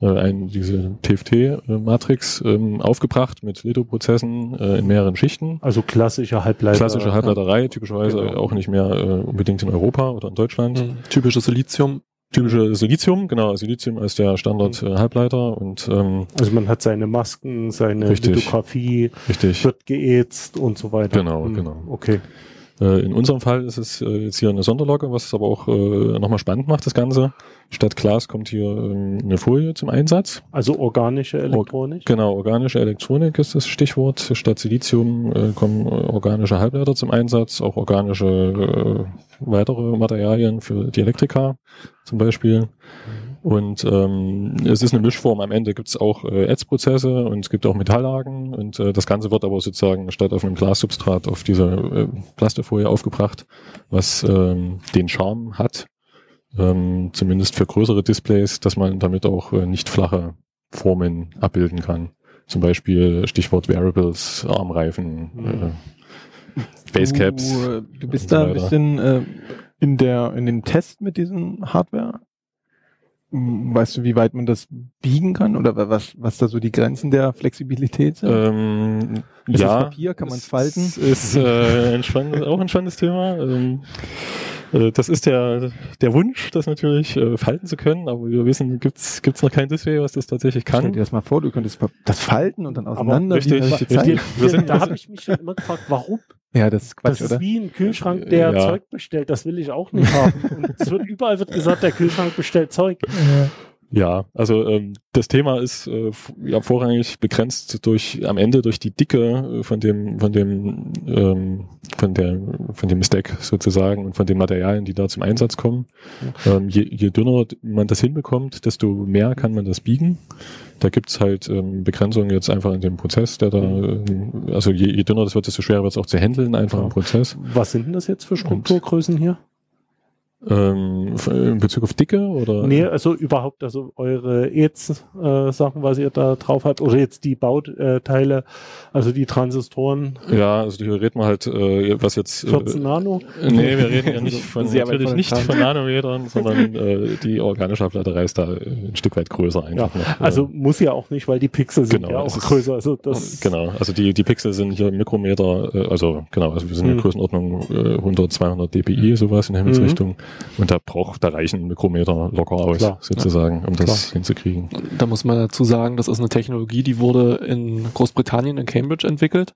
äh, ein, diese TFT-Matrix ähm, aufgebracht mit Lithoprozessen äh, in mehreren Schichten. also klassische Halbleiter. Klassische Halbleiterei, typischerweise Genau. auch nicht mehr äh, unbedingt in Europa oder in Deutschland. Mhm. Typisches Silizium. Typische Silizium, genau, Silizium als der Standard äh, Halbleiter und ähm, Also man hat seine Masken, seine Richtig. Lithografie, richtig. wird geätzt und so weiter. Genau, Hm, genau. Okay. Äh, in unserem Fall ist es äh, jetzt hier eine Sonderlocke, was es aber auch äh, nochmal spannend macht, das Ganze. Statt Glas kommt hier ähm, eine Folie zum Einsatz. Also organische Elektronik. Genau, organische Elektronik ist das Stichwort. Statt Silizium kommen organische Halbleiter zum Einsatz, auch organische weitere Materialien für die Elektriker zum Beispiel. Und ähm, es ist eine Mischform. Am Ende gibt es auch äh, Ätzprozesse und es gibt auch Metalllagen und äh, das Ganze wird aber sozusagen statt auf einem Glassubstrat auf dieser äh, Plastifolie aufgebracht, was ähm, den Charme hat, ähm, zumindest für größere Displays, dass man damit auch äh, nicht flache Formen abbilden kann. Zum Beispiel Stichwort Wearables, Armreifen, äh, Basecaps. Du, äh, du bist so da ein bisschen äh, in der in dem Test mit diesen Hardware. Weißt du, wie weit man das biegen kann oder wa- was was da so die Grenzen der Flexibilität sind? Ähm, Ist ja, das Papier? Kann man's falten? Ist äh, [LAUGHS] ein spannendes, auch ein spannendes Thema. Ähm, Äh, Das ist der, der Wunsch, das natürlich äh, falten zu können, aber wir wissen, gibt's gibt's noch kein Display, was das tatsächlich Stell kann. dir das mal vor, du könntest das falten und dann auseinander. richtig, richtig. Wir sind- da habe ich mich schon immer gefragt, warum? Ja, das ist Quatsch, das ist oder? wie ein Kühlschrank, der Ja. Zeug bestellt. Das will ich auch nicht haben. Und es wird überall wird gesagt, der Kühlschrank bestellt Zeug. Ja, also ähm, das Thema ist äh, ja vorrangig begrenzt durch am Ende durch die Dicke äh, von dem von dem ähm, von der von dem Stack sozusagen und von den Materialien, die da zum Einsatz kommen. Ähm, je, je dünner man das hinbekommt, desto mehr kann man das biegen. Da gibt's halt ähm, Begrenzungen jetzt einfach in dem Prozess, der da ähm, also je, je dünner das wird, desto schwerer wird es auch zu handeln einfach im Ja. Prozess. Was sind denn das jetzt für Strukturgrößen hier? Ähm, in Bezug auf Dicke oder Nee, also überhaupt, also eure EZ-Sachen, was ihr da drauf habt, oder jetzt die Bauteile, also die Transistoren, ja, also hier reden wir halt äh, was jetzt äh, 14 Nano. Nee, wir reden ja nicht [LAUGHS] von, Sehr natürlich von nicht von Nanometern, sondern äh, die organische Ableiterei ist da äh, ein Stück weit größer einfach. noch. Also muss ja auch nicht, weil die Pixel sind Genau, ja auch größer. Also das Genau, also die, die Pixel sind hier Mikrometer, äh, also genau, also wir sind in Mhm. der Größenordnung äh, 100, 200 dpi, sowas in der Himmelsrichtung. Und da braucht, da reichen Mikrometer locker aus, Klar, sozusagen, um das Klar. hinzukriegen. Da muss man dazu sagen, das ist eine Technologie, die wurde in Großbritannien, in Cambridge entwickelt.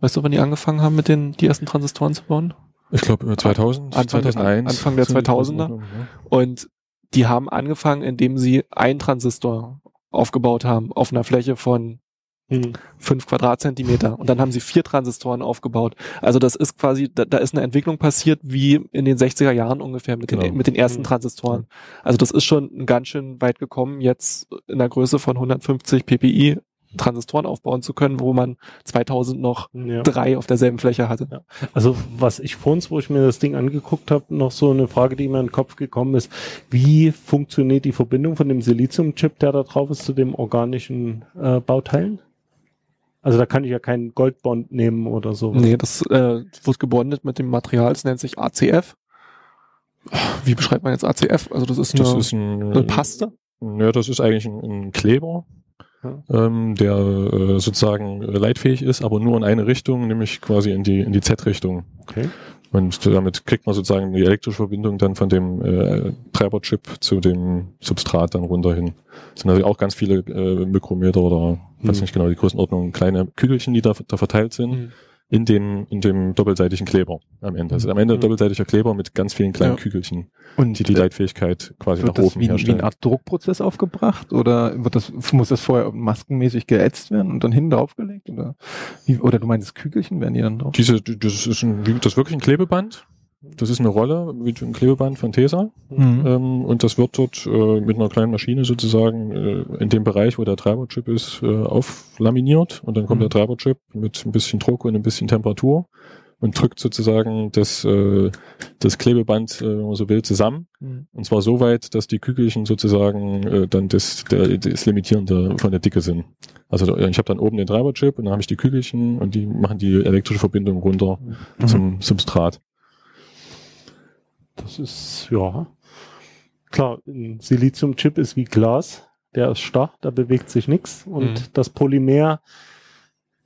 Weißt du, wann die angefangen haben, mit den, die ersten Transistoren zu bauen? Ich glaube 2000, Anfang der- 2001. Anfang der sind die 2000er. Größenordnungen, ja. Und die haben angefangen, indem sie einen Transistor aufgebaut haben auf einer Fläche von hm. fünf Quadratzentimeter. Und dann haben sie vier Transistoren aufgebaut. Also das ist quasi, da, da ist eine Entwicklung passiert wie in den 60er Jahren ungefähr mit den, Genau. mit den ersten Mhm. Transistoren. Also das ist schon ganz schön weit gekommen, jetzt in der Größe von 150 ppi Transistoren aufbauen zu können, wo man 2000 noch ja. drei auf derselben Fläche hatte. Ja. Also was ich vor uns, wo ich mir das Ding angeguckt habe, noch so eine Frage, die mir in den Kopf gekommen ist, wie funktioniert die Verbindung von dem Siliziumchip, der da drauf ist, zu dem organischen äh, Bauteilen? Also da kann ich ja keinen Goldbond nehmen oder so. Nee, das äh, wird gebondet mit dem Material, es nennt sich ACF. Wie beschreibt man jetzt ACF? Also das ist Das eine, ist ein, eine Paste. Ja, das ist eigentlich ein, ein Kleber, Ja. ähm, der äh, sozusagen äh, leitfähig ist, aber nur in eine Richtung, nämlich quasi in die in die Z-Richtung. Okay. Und damit kriegt man sozusagen die elektrische Verbindung dann von dem äh, Treiberchip zu dem Substrat dann runter hin. Das sind also auch ganz viele äh, Mikrometer oder weiß Hm. nicht genau die Größenordnung, kleine Kügelchen, die da, da verteilt sind Mhm. In dem in dem doppelseitigen Kleber am Ende. Also am Ende Mhm. doppelseitiger Kleber mit ganz vielen kleinen Ja. Kügelchen, Und die die äh, Leitfähigkeit quasi nach oben wie, wie herstellen. eine Art Druckprozess aufgebracht oder wird das, muss das vorher maskenmäßig geätzt werden und dann hinten draufgelegt? Oder, wie, oder du meinst Kügelchen werden die dann drauf? Diese, das ist ein, wie- das ist wirklich ein Klebeband. Das ist eine Rolle, wie ein Klebeband von Tesa. Mhm. Ähm, und das wird dort äh, mit einer kleinen Maschine sozusagen äh, in dem Bereich, wo der Treiberchip ist, äh, auflaminiert. Und dann kommt Mhm. der Treiberchip mit ein bisschen Druck und ein bisschen Temperatur und drückt sozusagen das, äh, das Klebeband, äh, wenn man so will, zusammen. Mhm. Und zwar so weit, dass die Kügelchen sozusagen äh, dann das, der, das Limitierende von der Dicke sind. Also da- ich habe dann oben den Treiberchip und dann habe ich die Kügelchen und die machen die elektrische Verbindung runter Mhm. zum Substrat. Das ist, ja. Klar, ein Siliziumchip ist wie Glas. Der ist starr, da bewegt sich nichts. Und Mhm. das Polymer,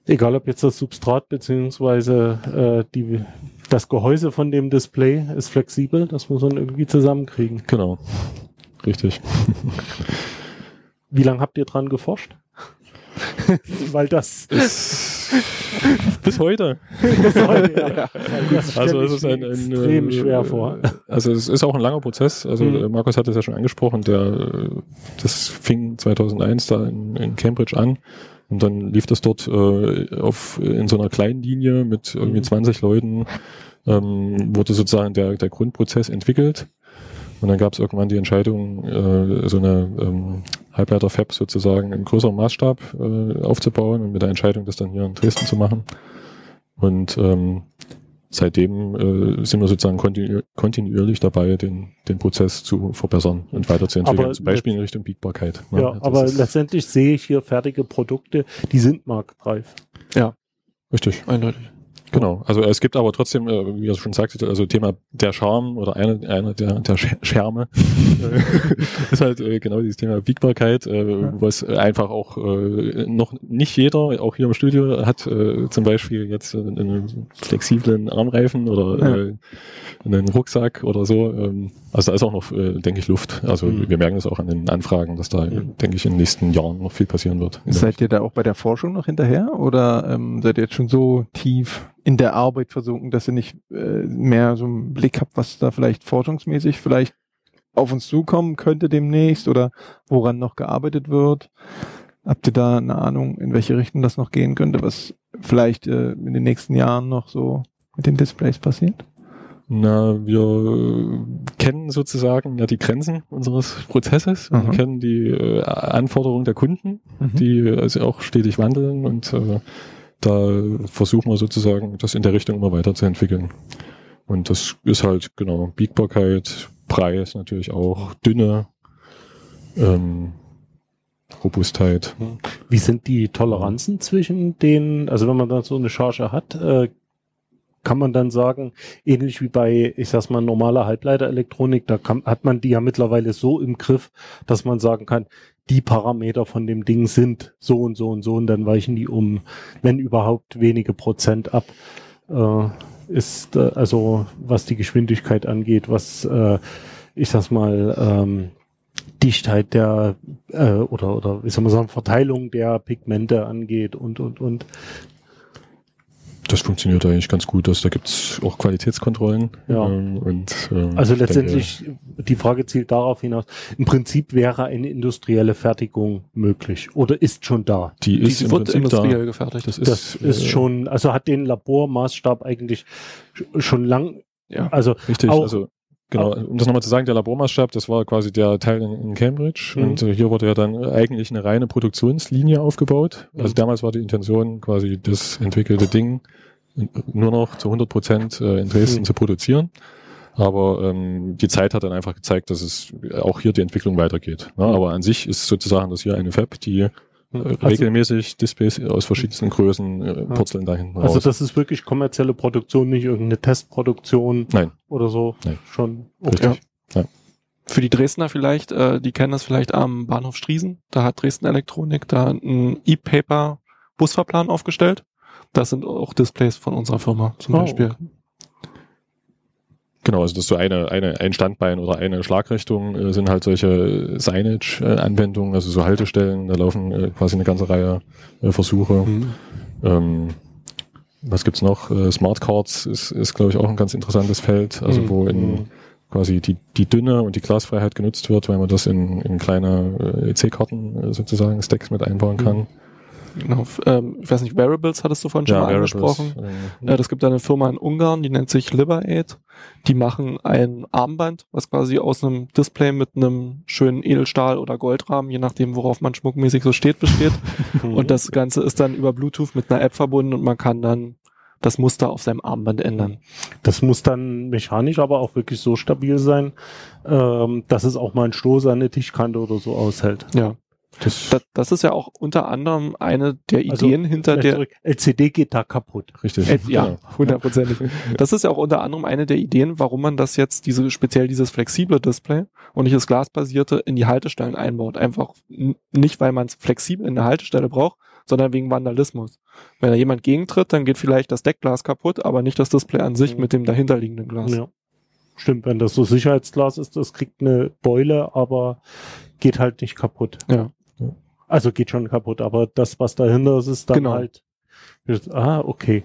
egal ob jetzt das Substrat beziehungsweise äh, die, das Gehäuse von dem Display ist flexibel, das muss man irgendwie zusammenkriegen. Genau. Richtig. Wie lange habt ihr dran geforscht? [LAUGHS] Weil das Bis heute. [LAUGHS] ja, das Also es ist ein, ein extrem äh, schwer vor. Also es ist auch ein langer Prozess. Also Mhm. Markus hat es ja schon angesprochen. Der, äh, das fing 2001 da in, in Cambridge an und dann lief das dort äh, auf in so einer kleinen Linie mit irgendwie Mhm. 20 Leuten. Ähm, wurde sozusagen der, der Grundprozess entwickelt. Und dann gab es irgendwann die Entscheidung, äh, so eine ähm, Halbleiter-Fab sozusagen in größerem Maßstab äh, aufzubauen und mit der Entscheidung, das dann hier in Dresden zu machen. Und ähm, seitdem äh, sind wir sozusagen kontinu kontinuierlich dabei, den, den Prozess zu verbessern und weiterzuentwickeln, Aber zum Beispiel in Richtung Biegbarkeit. ne? Ja, Das aber letztendlich sehe ich hier fertige Produkte, die sind marktreif. richtig. Eindeutig. Genau, also es gibt aber trotzdem, äh, wie ihr schon sagte, also Thema der Charme oder eine, eine der, der Sch- Scherme [LAUGHS] [LAUGHS] ist halt äh, genau dieses Thema Biegbarkeit, äh, was einfach auch noch nicht jeder, auch hier im Studio, hat zum Beispiel jetzt einen, flexiblen Armreifen oder einen Rucksack oder so. Also da ist auch noch, äh, denke ich, Luft. Also Mhm. wir merken das auch an den Anfragen, dass da, Mhm. denke ich, in den nächsten Jahren noch viel passieren wird. Seid ihr da auch bei der Forschung noch hinterher oder ähm, seid ihr jetzt schon so tief in der Arbeit versunken, dass ihr nicht äh, mehr so einen Blick habt, was da vielleicht forschungsmäßig vielleicht auf uns zukommen könnte demnächst oder woran noch gearbeitet wird? Habt ihr da eine Ahnung, in welche Richtung das noch gehen könnte, was vielleicht äh, in den nächsten Jahren noch so mit den Displays passiert? Na, wir kennen sozusagen ja die Grenzen unseres Prozesses. Wir Mhm. kennen die äh, Anforderungen der Kunden, Mhm. die also auch stetig wandeln und äh, da versuchen wir sozusagen, das in der Richtung immer weiterzuentwickeln. Und das ist halt, genau, Biegbarkeit, Preis natürlich auch, Dünne, ähm, Robustheit. Wie sind die Toleranzen zwischen den, also wenn man dann so eine Charge hat, äh, kann man dann sagen, ähnlich wie bei, ich sag's mal, normaler Halbleiterelektronik, da kann, hat man die ja mittlerweile so im Griff, dass man sagen kann, die Parameter von dem Ding sind so und so und so und dann weichen die um, wenn überhaupt, wenige Prozent ab. Äh, ist äh, also, was die Geschwindigkeit angeht, was, äh, ich sag's mal, ähm, Dichtheit der äh, oder oder wie soll man sagen Verteilung der Pigmente angeht und und und Das funktioniert eigentlich ganz gut. Also da gibt's auch Qualitätskontrollen. Ja. Ähm, und, ähm, also ich denke, letztendlich die Frage zielt darauf hinaus. Im Prinzip wäre eine industrielle Fertigung möglich oder ist schon da. die ist Die im wird Prinzip da. industriell gefertigt. Das ist, Das ist äh, schon, also hat den Labormaßstab eigentlich sch- schon lang. Ja. Also Richtig, Auch- also genau, um das nochmal zu sagen, der Labormaßstab, das war quasi der Teil in, in Cambridge Mhm. und äh, hier wurde ja dann eigentlich eine reine Produktionslinie aufgebaut. Also Mhm. damals war die Intention, quasi das entwickelte Ding nur noch zu 100 Prozent äh, in Dresden Mhm. zu produzieren. Aber ähm, die Zeit hat dann einfach gezeigt, dass es auch hier die Entwicklung weitergeht. Ne? Mhm. Aber an sich ist sozusagen das hier eine Fab, die Also- regelmäßig Displays aus verschiedensten Größen äh, purzeln da hinten also raus. das ist wirklich kommerzielle Produktion, nicht irgendeine Testproduktion Nein, oder so. Nein. Schon richtig. Für die Dresdner vielleicht, äh, die kennen das vielleicht am Bahnhof Striesen. Da hat Dresden Elektronik da einen E-Paper Busfahrplan aufgestellt. Das sind auch Displays von unserer Firma zum Oh, Beispiel. okay. Genau, also das ist so eine, eine, ein Standbein oder eine Schlagrichtung äh, sind halt solche Signage-Anwendungen, also so Haltestellen, da laufen äh, quasi eine ganze Reihe äh, Versuche. Mhm. Ähm, was gibt's noch? Äh, Smart Cards ist, ist glaube ich, auch ein ganz interessantes Feld, also Mhm. wo in quasi die, die Dünne und die Glasfreiheit genutzt wird, weil man das in, in kleine äh, EC-Karten äh, sozusagen Stacks mit einbauen kann. Genau. Ähm, ich weiß nicht, Wearables hattest du vorhin schon mal Wearables, angesprochen. ähm, Äh, das gibt eine Firma in Ungarn, die nennt sich Liberaid. Die machen ein Armband, was quasi aus einem Display mit einem schönen Edelstahl- oder Goldrahmen, je nachdem, worauf man schmuckmäßig so steht, besteht. [LAUGHS] Und das Ganze ist dann über Bluetooth mit einer App verbunden und man kann dann das Muster auf seinem Armband ändern. Das muss dann mechanisch aber auch wirklich so stabil sein, ähm, dass es auch mal einen Stoß an eine Tischkante oder so aushält. Ja. Das, Das, das ist ja auch unter anderem eine der Also, Ideen hinter Vielleicht der, zurück. LCD geht da kaputt. richtig. Äh, ja, hundertprozentig. Das ist ja auch unter anderem eine der Ideen, warum man das jetzt, diese, speziell dieses flexible Display und nicht das glasbasierte in die Haltestellen einbaut. Einfach nicht, weil man es flexibel in der Haltestelle braucht, sondern wegen Vandalismus. Wenn da jemand gegentritt, dann geht vielleicht das Deckglas kaputt, aber nicht das Display an sich Mhm. mit dem dahinterliegenden Glas. Ja. Stimmt, wenn das so Sicherheitsglas ist, das kriegt eine Beule, aber geht halt nicht kaputt. Ja. Also geht schon kaputt, aber das, was dahinter ist, ist dann Genau. halt. Ah, okay.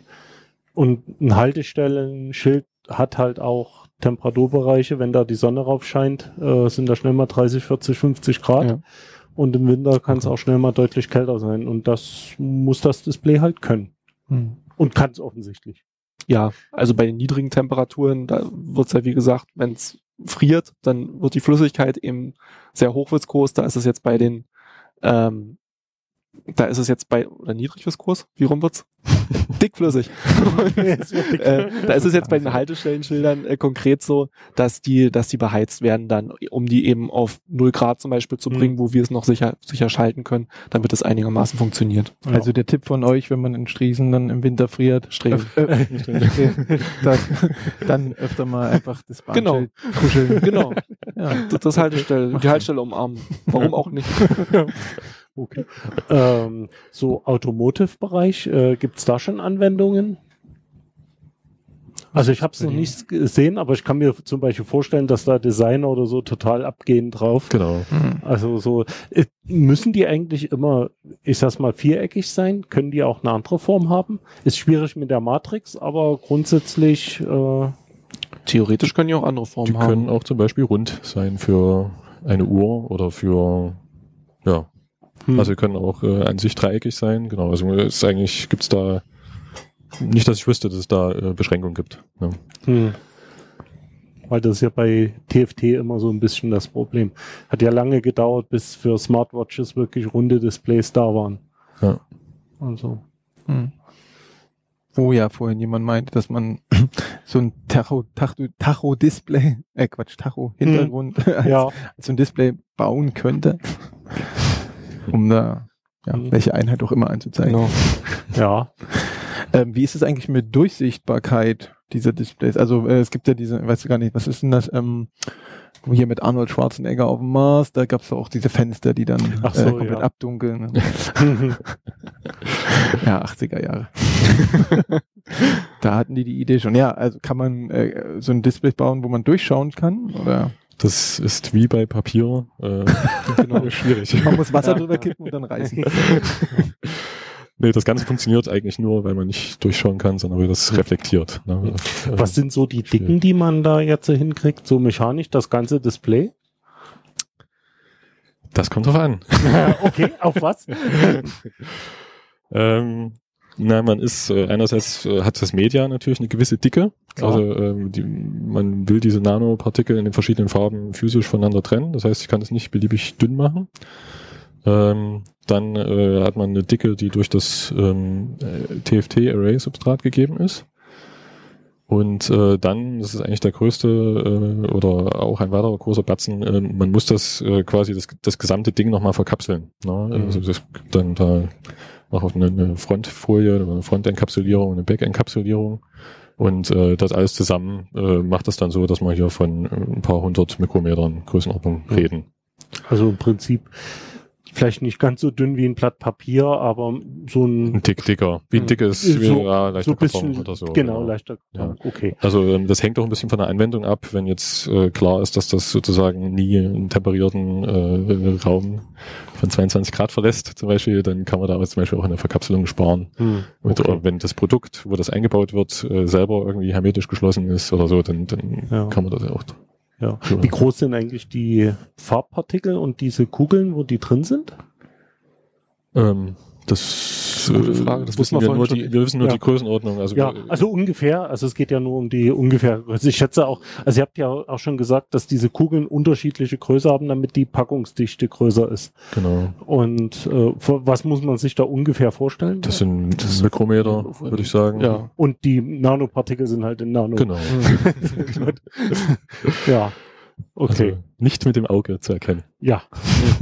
Und ein Haltestellenschild hat halt auch Temperaturbereiche, wenn da die Sonne rauf scheint, äh, sind da schnell mal 30, 40, 50 Grad. Ja. Und im Winter kann es Okay. auch schnell mal deutlich kälter sein. Und das muss das Display halt können. Hm. Und kann es offensichtlich. Ja, also bei den niedrigen Temperaturen, da wird's ja wie gesagt, wenn es friert, dann wird die Flüssigkeit eben sehr hochviskos. Da ist es jetzt bei den ähm, da ist es jetzt bei, oder Niedrigviskos, wie rum wird's? [LAUGHS] Dickflüssig. [LAUGHS] Dick. äh, da ist es jetzt bei den Haltestellenschildern äh, konkret so, dass die, dass die beheizt werden dann, um die eben auf 0 Grad zum Beispiel zu Mhm. bringen, wo wir es noch sicher, sicher schalten können, damit es einigermaßen funktioniert. Also der Tipp von euch, wenn man in Striesen dann im Winter friert, Streben. öf- äh, das, dann öfter mal einfach das Bahnschild kuscheln. Genau. Ja. Das, das Haltestelle, die Haltestelle umarmen. Warum auch nicht? [LAUGHS] Okay. ähm, so Automotive-Bereich, äh, gibt's da schon Anwendungen? Also ich habe es noch nicht gesehen, aber ich kann mir zum Beispiel vorstellen, dass da Designer oder so total abgehen drauf. Genau. Also so äh, müssen die eigentlich immer, ich sag's mal, viereckig sein? Können die auch eine andere Form haben? Ist schwierig mit der Matrix, aber grundsätzlich äh, Theoretisch können die auch andere Formen Die haben. können auch zum Beispiel rund sein für eine Uhr oder für, ja, hm. also können auch äh, an sich dreieckig sein. Genau, also es ist eigentlich gibt's da nicht, dass ich wüsste, dass es da äh, Beschränkungen gibt. Ne? Hm. Weil das ist ja bei TFT immer so ein bisschen das Problem. Hat ja lange gedauert, bis für Smartwatches wirklich runde Displays da waren. Ja. Also. Hm. Wo ja vorhin jemand meinte, dass man [CLEARS THROAT] so ein Tacho, Tacho, Tacho-Display, äh Quatsch, Tacho-Hintergrund [LAUGHS] als, Ja. als so ein Display bauen könnte, um da ja, Mhm. welche Einheit auch immer anzuzeigen. Genau. Ja. Ähm, wie ist es eigentlich mit Durchsichtbarkeit dieser Displays? Also äh, es gibt ja diese, weißt du gar nicht, was ist denn das? Ähm, hier mit Arnold Schwarzenegger auf dem Mars, da gab es auch diese Fenster, die dann so, äh, komplett [LAUGHS] ja. abdunkeln. ja, 80er Jahre. [LAUGHS] da hatten die die Idee schon. Ja, also kann man äh, so ein Display bauen, wo man durchschauen kann? Oder Das ist wie bei Papier äh, genau. [LAUGHS] schwierig. man muss Wasser drüber kippen und dann reißen. [LAUGHS] Nee, das Ganze funktioniert eigentlich nur, weil man nicht durchschauen kann, sondern weil das reflektiert. Ne? Was sind so die Dicken, die man da jetzt hinkriegt? So mechanisch das ganze Display? Das kommt drauf an. [LAUGHS] okay, auf was? Ähm, na, man ist äh, einerseits äh, hat das Media natürlich eine gewisse Dicke. Klar. Also ähm, die, man will diese Nanopartikel in den verschiedenen Farben physisch voneinander trennen. Das heißt, ich kann es nicht beliebig dünn machen. Ähm, dann äh, hat man eine Dicke, die durch das ähm, äh, TFT-Array-Substrat gegeben ist. Und äh, dann, das ist eigentlich der größte äh, oder auch ein weiterer großer Batzen, äh, man muss das äh, quasi das, das gesamte Ding nochmal verkapseln. Ne? Mhm. Also das gibt dann da auch auf eine, eine Frontfolie, eine Frontenkapsulierung, eine Backenkapsulierung. Und äh, das alles zusammen äh, macht es dann so, dass wir hier von äh, ein paar hundert Mikrometern Größenordnung reden. Also im Prinzip vielleicht nicht ganz so dünn wie ein Blatt Papier, aber so ein Ein Tick dicker. Wie Mhm. dick ist, So- wie ja, leichter so ein bisschen, Karton oder so. genau, leichter. Ja. Okay. Also ähm, das hängt auch ein bisschen von der Anwendung ab. Wenn jetzt äh, klar ist, dass das sozusagen nie einen temperierten äh, Raum von 22 Grad verlässt, zum Beispiel, dann kann man da zum Beispiel auch eine Verkapselung sparen. Hm. Und Okay. oder wenn das Produkt, wo das eingebaut wird, äh, selber irgendwie hermetisch geschlossen ist oder so, dann, dann Ja. kann man das auch. Ja. Wie groß sind eigentlich die Farbpartikel und diese Kugeln, wo die drin sind? Ähm, das, eine gute Frage, das wissen wir nur die, wir wissen nur Ja. die Größenordnung. Also, Ja, wir- also ungefähr, also es geht ja nur um die ungefähr Größe. Ich schätze auch, also ihr habt ja auch schon gesagt, dass diese Kugeln unterschiedliche Größe haben, damit die Packungsdichte größer ist. genau. Und äh, was muss man sich da ungefähr vorstellen? Das sind Mikrometer, würde ich sagen. Ja. Und die Nanopartikel sind halt in Nano. Genau. [LAUGHS] Ja. Okay. Also nicht mit dem Auge zu erkennen. ja.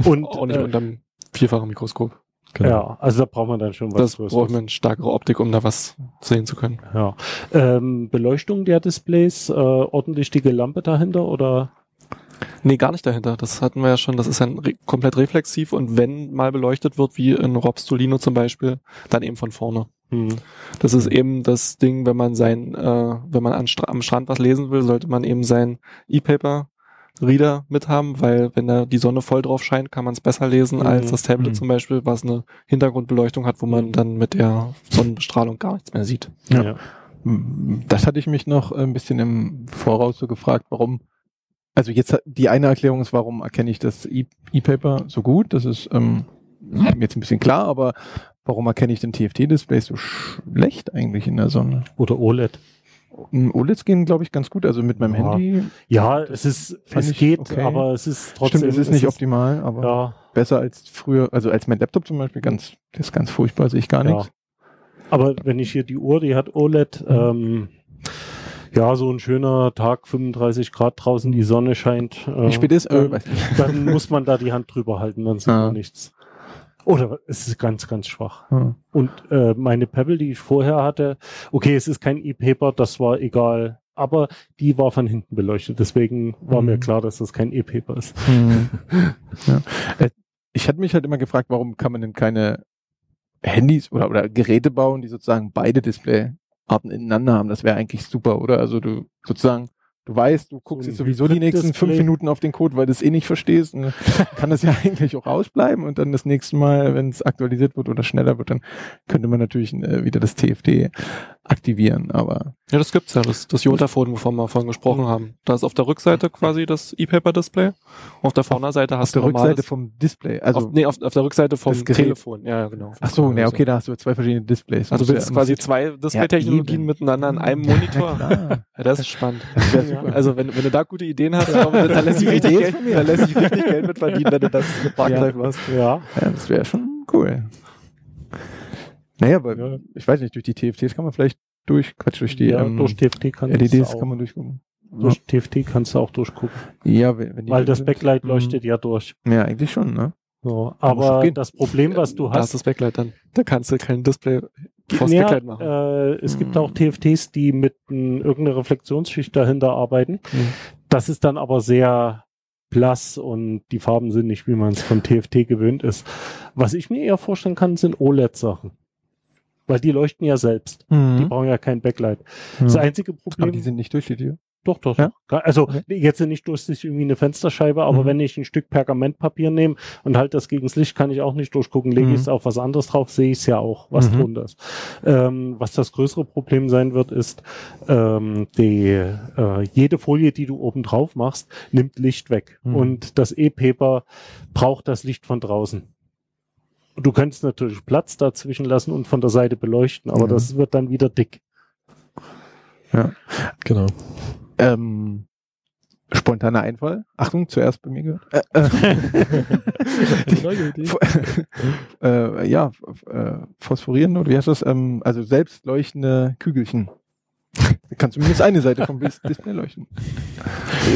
Und auch nicht äh, unterm vierfachen Mikroskop. Genau. ja, also da braucht man dann schon was Das Größeres. braucht man stärkere Optik, um da was sehen zu können. Ja. Ähm, Beleuchtung der Displays, äh, ordentlich dicke Lampe dahinter oder? Nee, gar nicht dahinter. Das hatten wir ja schon. Das ist ein re komplett reflexiv und wenn mal beleuchtet wird, wie in Robstolino zum Beispiel, dann eben von vorne. Hm. Das ist eben das Ding, wenn man sein, äh, wenn man am Strand was lesen will, sollte man eben sein E-Paper Reader mithaben, weil wenn da die Sonne voll drauf scheint, kann man es besser lesen Mhm. als das Tablet Mhm. zum Beispiel, was eine Hintergrundbeleuchtung hat, wo man dann mit der Sonnenbestrahlung gar nichts mehr sieht. Ja. Ja. Das hatte ich mich noch ein bisschen im Voraus so gefragt, warum. Also jetzt die eine Erklärung ist, warum erkenne ich das E- E-Paper so gut? Das ist ähm, jetzt ein bisschen klar, aber warum erkenne ich den TFT-Display so schlecht eigentlich in der Sonne? Oder OLED. OLEDs gehen, glaube ich, ganz gut. Also mit meinem Ja. Handy. Ja, es ist, es ich geht, okay. aber es ist trotzdem. Stimmt, es ist nicht optimal, aber Ja, besser als früher. Also als mein Laptop zum Beispiel, ganz, das ist ganz furchtbar, sehe ich gar Ja. nichts. aber wenn ich hier die Uhr, die hat OLED, Mhm. ähm, ja, so ein schöner Tag, 35 Grad draußen, die Sonne scheint. Äh, Wie spät ist? Äh, dann, dann muss man da die Hand drüber halten, dann sieht man nichts. Oder es ist ganz, ganz schwach. Ja. Und äh, meine Pebble, die ich vorher hatte, okay, es ist kein E-Paper, das war egal, aber die war von hinten beleuchtet. Deswegen war Mhm. mir klar, dass das kein E-Paper ist. Hm. [LAUGHS] ja. Äh, Ich hatte mich halt immer gefragt, warum kann man denn keine Handys oder, oder Geräte bauen, die sozusagen beide Displayarten ineinander haben. Das wäre eigentlich super, oder? Also du sozusagen, du weißt, du guckst So jetzt sowieso die nächsten fünf Hybrid-Display. Minuten auf den Code, weil du es eh nicht verstehst. Und dann kann das ja [LAUGHS] eigentlich auch ausbleiben und dann das nächste Mal, wenn es aktualisiert wird oder schneller wird, dann könnte man natürlich äh, wieder das TFT aktivieren. Aber Ja, das gibt's ja, das, das Jotaphone, wovon wir vorhin gesprochen haben. Da ist auf der Rückseite quasi das E-Paper-Display. Auf der Vorderseite auf hast der du normales- Rückseite vom Display, also auf, nee, auf, auf der Rückseite vom. Telefon. Ja, ja, genau. ach so, ne, okay, da hast du zwei verschiedene Displays. Also du willst Ja, quasi zwei Display-Technologien eben. miteinander in einem Ja, Monitor. klar. Ja, das ist spannend. Das super. [LAUGHS] Also wenn, wenn du da gute Ideen hast, dann, dann lässt [LAUGHS] sich richtig Geld, ist von mir. dann lässt sich richtig Geld mit verdienen, wenn du das Parklife machst. Ja. Ja, das wäre schon cool. Naja, aber Ja. ich weiß nicht, durch die TFTs kann man vielleicht durch, Quatsch, durch die ja, ähm, durch TFT kannst LEDs du auch, kann man durchgucken. durch TFT kannst du auch durchgucken. Ja, wenn, wenn die Weil das sind. Backlight Mhm. leuchtet ja durch. Ja, eigentlich schon, ne? So, aber das Problem, was du Da ist hast, das Backlight dann. Da kannst du kein Display Ja, Backlight machen. äh, es gibt Mhm. auch TFTs, die mit n, irgendeiner Reflexionsschicht dahinter arbeiten. Mhm. Das ist dann aber sehr blass und die Farben sind nicht, wie man es von TFT gewöhnt ist. Was ich mir eher vorstellen kann, sind OLED-Sachen. Weil die leuchten ja selbst. Die Mhm. brauchen ja kein Backlight. Das Ja. einzige Aber Problem die sind nicht durchsichtig. Doch, doch. Ja? doch. Also Okay. jetzt nicht durchsichtig irgendwie eine Fensterscheibe, aber Mhm. wenn ich ein Stück Pergamentpapier nehme und halt das gegens Licht, kann ich auch nicht durchgucken. Lege Mhm. ich es auf was anderes drauf, sehe ich es ja auch, was Mhm. drunter ist. Ähm, was das größere Problem sein wird, ist, ähm, die, äh, jede Folie, die du oben drauf machst, nimmt Licht weg. Mhm. Und das E-Paper braucht das Licht von draußen. Du könntest natürlich Platz dazwischen lassen und von der Seite beleuchten, aber Mhm. das wird dann wieder dick. Genau. Ähm, spontaner Einfall. Achtung, zuerst bei mir gehört. Äh, äh, [LAUGHS] [LAUGHS] äh, ja, äh, phosphorierende, oder wie heißt das? Ähm, also selbst leuchtende Kügelchen. Da kann zumindest eine Seite vom Dis- Display leuchten.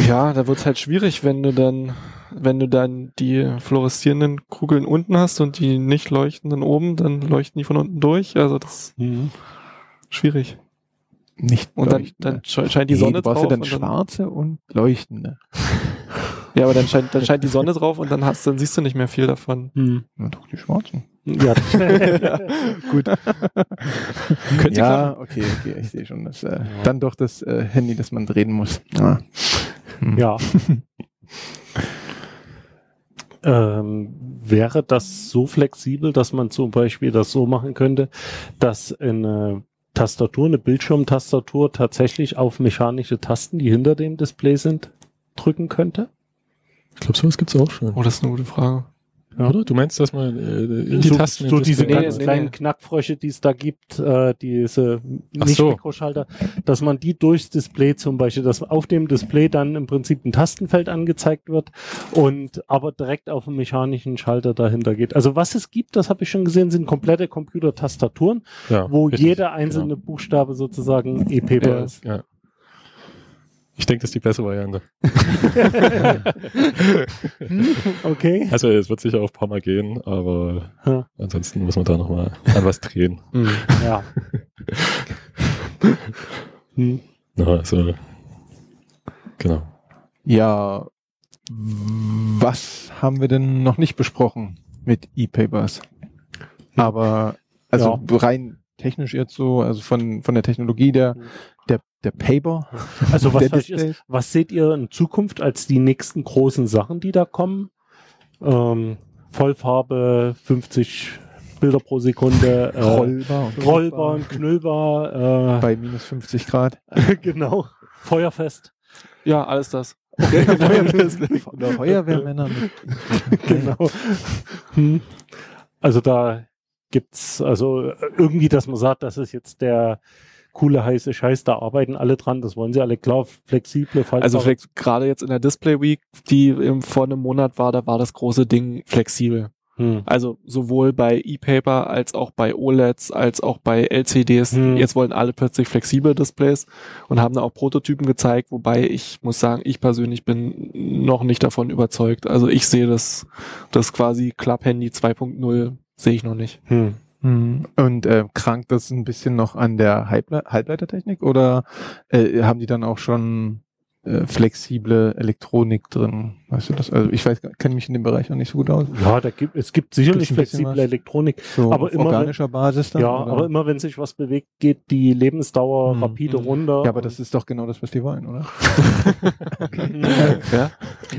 Ja, da wird's halt schwierig, wenn du dann, wenn du dann die fluoreszierenden Kugeln unten hast und die nicht leuchtenden oben, dann leuchten die von unten durch. Also das ist schwierig. Nicht Und dann, dann sche- scheint die Nee, Sonne du brauchst drauf. ja dann und dann, schwarze und leuchtende. [LAUGHS] ja, aber dann scheint, dann scheint die Sonne drauf und dann hast, dann siehst du nicht mehr viel davon. Mhm. Na doch, die schwarzen. Ja. [LAUGHS] Gut. Könnte ja, okay, okay, ich sehe schon. Das, äh, Dann doch das äh, Handy, das man drehen muss. Ja. Hm. Ja. [LAUGHS] ähm, wäre das so flexibel, dass man zum Beispiel das so machen könnte, dass eine Tastatur, eine Bildschirmtastatur tatsächlich auf mechanische Tasten, die hinter dem Display sind, drücken könnte? Ich glaube, sowas gibt's auch schon. Oh, das ist eine gute Frage. Ja. Oder? Du meinst, dass man äh, in die so, Tasten so diese ganz nee, kleinen nee. Knackfrösche, die es da gibt, äh, diese nicht so. Mikroschalter, dass man die durchs Display zum Beispiel, dass auf dem Display dann im Prinzip ein Tastenfeld angezeigt wird und aber direkt auf einen mechanischen Schalter dahinter geht. Also was es gibt, das habe ich schon gesehen, sind komplette Computertastaturen, ja, wo richtig, jeder einzelne genau. Buchstabe sozusagen E-Paper Ja. ist. Ja. Ich denke, das ist die bessere Variante. [LAUGHS] Okay. Also es wird sicher auch ein paar Mal gehen, aber Ja. ansonsten muss man da nochmal an was drehen. Ja. hm. Ja, also, genau. Ja, was haben wir denn noch nicht besprochen mit E-Papers? Aber, also rein technisch jetzt so, also von, von der Technologie der, der, Paper, [LAUGHS] Also was, ist, was seht ihr in Zukunft als die nächsten großen Sachen, die da kommen? Ähm, Vollfarbe, 50 Bilder pro Sekunde, [LAUGHS] äh, rollbar und rollbar und knüllbar, bei minus 50 Grad. äh, [LAUGHS] genau, feuerfest. Ja, alles das. Von der Feuerwehrmänner mit genau. Hm. Also da gibt's also äh, irgendwie, dass man sagt, das ist jetzt der coole heiße Scheiß, da arbeiten alle dran, das wollen sie alle klar, flexible, faltbare. Also vielleicht gerade jetzt in der Display Week, die im, vor einem Monat war, da war das große Ding flexibel. hm. Also sowohl bei E-Paper als auch bei OLEDs, als auch bei LCDs. Hm. Jetzt wollen alle plötzlich flexible Displays und haben da auch Prototypen gezeigt, wobei ich muss sagen, ich persönlich bin noch nicht davon überzeugt. Also ich sehe das, das quasi Club-Handy 2.0 sehe ich noch nicht. Hm. Mhm. Und äh, krankt das ein bisschen noch an der Halble Halbleitertechnik oder äh, haben die dann auch schon äh, flexible Elektronik drin? Weißt du das? Also ich weiß, kenne mich in dem Bereich noch nicht so gut aus. Ja, da gibt, es gibt sicherlich flexible? Elektronik. So Aber auf immer wenn- organischer Basis dann? Ja, oder? aber immer wenn sich was bewegt, geht die Lebensdauer Hm. rapide Hm. runter. ja, aber das ist doch genau das, was die wollen, oder? [LAUGHS] Ja?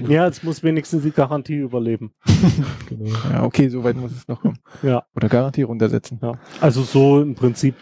ja, es muss wenigstens die Garantie überleben. [LAUGHS] Genau. Ja, okay, so weit muss es noch kommen. Ja, Oder Garantie runtersetzen. ja. Also so im Prinzip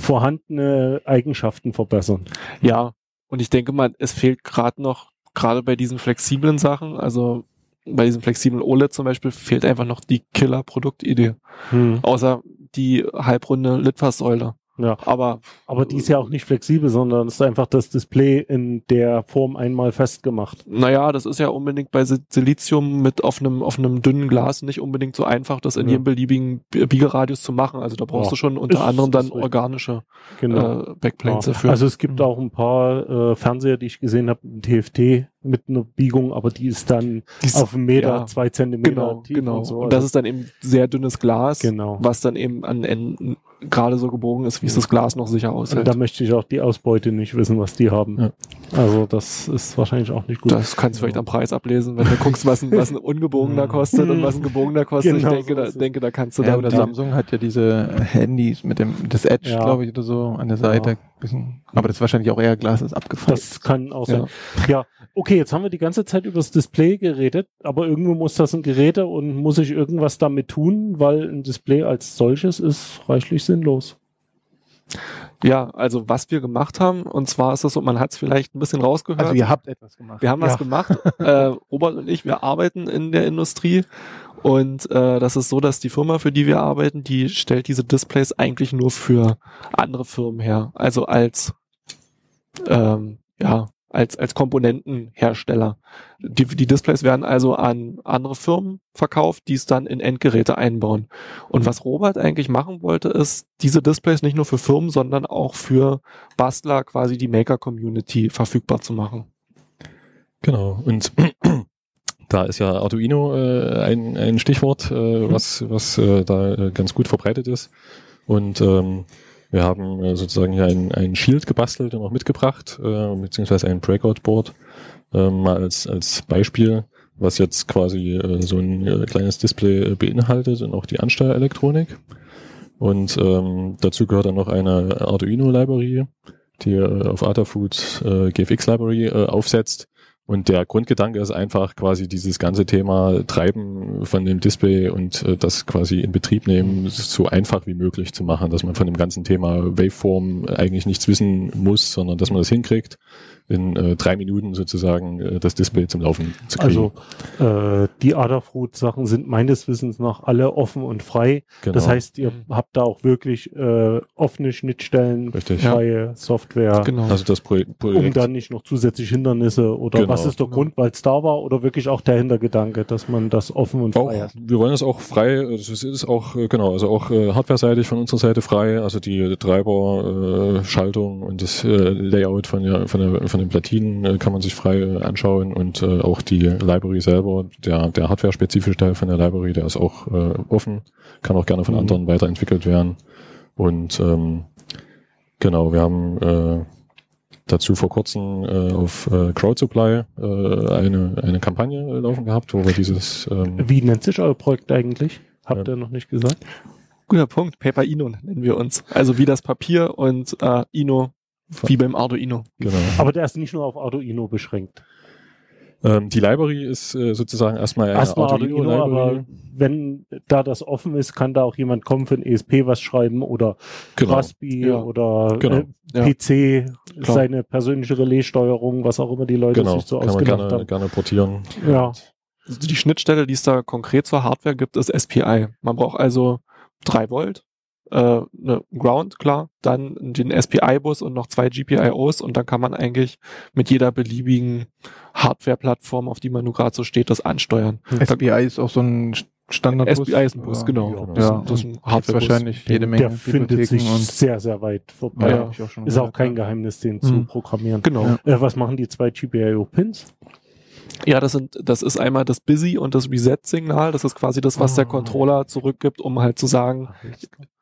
vorhandene Eigenschaften verbessern. Ja, und ich denke mal, es fehlt gerade noch, gerade bei diesen flexiblen Sachen, also bei diesem flexiblen OLED zum Beispiel, fehlt einfach noch die Killer-Produktidee. Hm. Außer die halbrunde Litfaßsäule. Ja. Aber Aber die ist ja auch nicht flexibel, sondern ist einfach das Display in der Form einmal festgemacht. naja, das ist ja unbedingt bei Si- Silizium mit auf einem, auf einem dünnen Glas nicht unbedingt so einfach, das in Ja. jedem beliebigen Biegeradius zu machen. Also da brauchst Ja. du schon unter Ist- anderem dann organische Genau. äh, Backplanes Ja. dafür. Also es gibt auch ein paar äh, Fernseher, die ich gesehen habe, TFT mit einer Biegung, aber die ist dann Die ist- auf einen Meter, ja. zwei Zentimeter genau, tief genau. und so. Und das Also- ist dann eben sehr dünnes Glas, genau. was dann eben an Enden gerade so gebogen ist, wie es das Glas noch sicher Und aushält. da möchte ich auch die Ausbeute nicht wissen, was die haben. Ja. Also das ist wahrscheinlich auch nicht gut. Das kannst du vielleicht am Preis ablesen, wenn du guckst, was ein, was ein ungebogener [LAUGHS] kostet und was ein gebogener kostet. Genau ich denke, so da, ist denke, da kannst du Ja, die- Samsung hat ja diese Handys mit dem, das Edge, Ja. glaube ich, oder so, an der Seite. Ja. Aber das ist wahrscheinlich auch eher Glas, das abgefallen. Das kann auch Ja. sein. Ja, okay, jetzt haben wir die ganze Zeit über das Display geredet, aber irgendwo muss das ein Geräte und muss ich irgendwas damit tun, weil ein Display als solches ist reichlich sinnlos. Ja, also was wir gemacht haben, und zwar ist es so, man hat es vielleicht ein bisschen rausgehört. Also ihr habt etwas gemacht. wir haben was Ja. gemacht. [LAUGHS] äh, Robert und ich, wir arbeiten in der Industrie. Und äh, das ist so, dass die Firma, für die wir arbeiten, die stellt diese Displays eigentlich nur für andere Firmen her. Also als ähm, ja, als, als Komponentenhersteller. Die, die Displays werden also an andere Firmen verkauft, die es dann in Endgeräte einbauen. Und was Robert eigentlich machen wollte, ist, diese Displays nicht nur für Firmen, sondern auch für Bastler, quasi die Maker-Community verfügbar zu machen. Genau. Und [CLEARS THROAT] da ist ja Arduino äh, ein, ein Stichwort, äh, was, was äh, da äh, ganz gut verbreitet ist. Und ähm, wir haben äh, sozusagen hier ein, ein Shield gebastelt und auch mitgebracht, äh, beziehungsweise ein Breakout-Board, äh, mal als, als Beispiel, was jetzt quasi äh, so ein äh, kleines Display äh, beinhaltet und auch die Ansteuerelektronik. Und ähm, dazu gehört dann noch eine Arduino-Library, die äh, auf Adafruit äh, GFX-Library äh, aufsetzt. Und der Grundgedanke ist einfach quasi dieses ganze Thema Treiben von dem Display und äh, das quasi in Betrieb nehmen so einfach wie möglich zu machen, dass man von dem ganzen Thema Waveform eigentlich nichts wissen muss, sondern dass man das hinkriegt, in äh, drei Minuten sozusagen äh, das Display zum Laufen zu kriegen. Also äh, die Adafruit-Sachen sind meines Wissens nach alle offen und frei. genau. Das heißt, ihr habt da auch wirklich äh, offene Schnittstellen, Richtig. freie Software, Genau. also das Pro um Projekt dann nicht noch zusätzliche Hindernisse oder Genau. was ist der Genau. Grund, weil es da war oder wirklich auch der Hintergedanke, dass man das offen und Auch, frei hat. wir wollen es auch frei, es ist- ist auch, äh, genau, also auch äh, hardware-seitig von unserer Seite frei, also die Treiber, äh, Schaltung und das äh, Layout von, der, von, der, von den Platinen äh, kann man sich frei anschauen und äh, auch die Library selber, der, der hardware-spezifische Teil von der Library, der ist auch äh, offen, kann auch gerne von Mhm. anderen weiterentwickelt werden und ähm, genau, wir haben äh, dazu vor kurzem äh, auf äh, Crowdsupply äh, eine, eine Kampagne äh, laufen gehabt, wo wir dieses ähm, Wie nennt sich euer Projekt eigentlich? Habt ihr noch nicht gesagt? Guter Punkt. Paper Ino nennen wir uns. Also wie das Papier und äh, Ino wie beim Arduino. genau. Aber der ist nicht nur auf Arduino beschränkt. Ähm, die Library ist äh, sozusagen erstmal eine Erstmal Arduino, Arduino-Library. aber wenn da das offen ist, kann da auch jemand kommen für ein ESP was schreiben oder Genau. Raspi Ja. oder Genau. äh, Ja. PC, Klar. seine persönliche Relaissteuerung, was auch immer die Leute Genau, sich so kann man ausgedacht gerne, haben. gerne portieren. Ja. Also die Schnittstelle, die es da konkret zur Hardware gibt, ist SPI. Man braucht also 3 Volt äh, eine Ground, klar, dann den SPI-Bus und noch zwei GPIOs und dann kann man eigentlich mit jeder beliebigen Hardware-Plattform, auf die man nur gerade so steht, das ansteuern. SPI ist auch so ein Standardbus. SPI ist ein Bus, Ja. genau. Ja, Das, Ja, ist- das ist ein Gibt's Hardware-Bus. wahrscheinlich jede Menge der findet sich und sehr, sehr weit vorbei. Ja, auch schon Ist auch kein. Geheimnis, den zu Mhm. programmieren. Genau. Ja. Äh, was machen die zwei GPIO-Pins? Ja, das sind, das ist einmal das Busy und das Reset-Signal. Das ist quasi das, was der Ah. Controller zurückgibt, um halt zu sagen,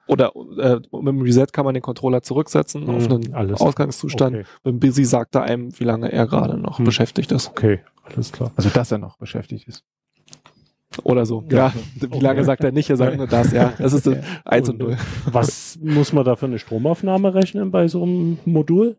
oder äh, mit dem Reset kann man den Controller zurücksetzen auf Hm, einen alles. Ausgangszustand. Okay, Mit dem Busy sagt er einem, wie lange er gerade noch Hm. beschäftigt ist. okay, alles klar. Also, dass er noch beschäftigt ist. Oder so. Ja. Ja, [LAUGHS] wie lange sagt er nicht, er sagt nur das, ja. Das ist das 1 [LAUGHS] und 0. Was muss man da für eine Stromaufnahme rechnen bei so einem Modul?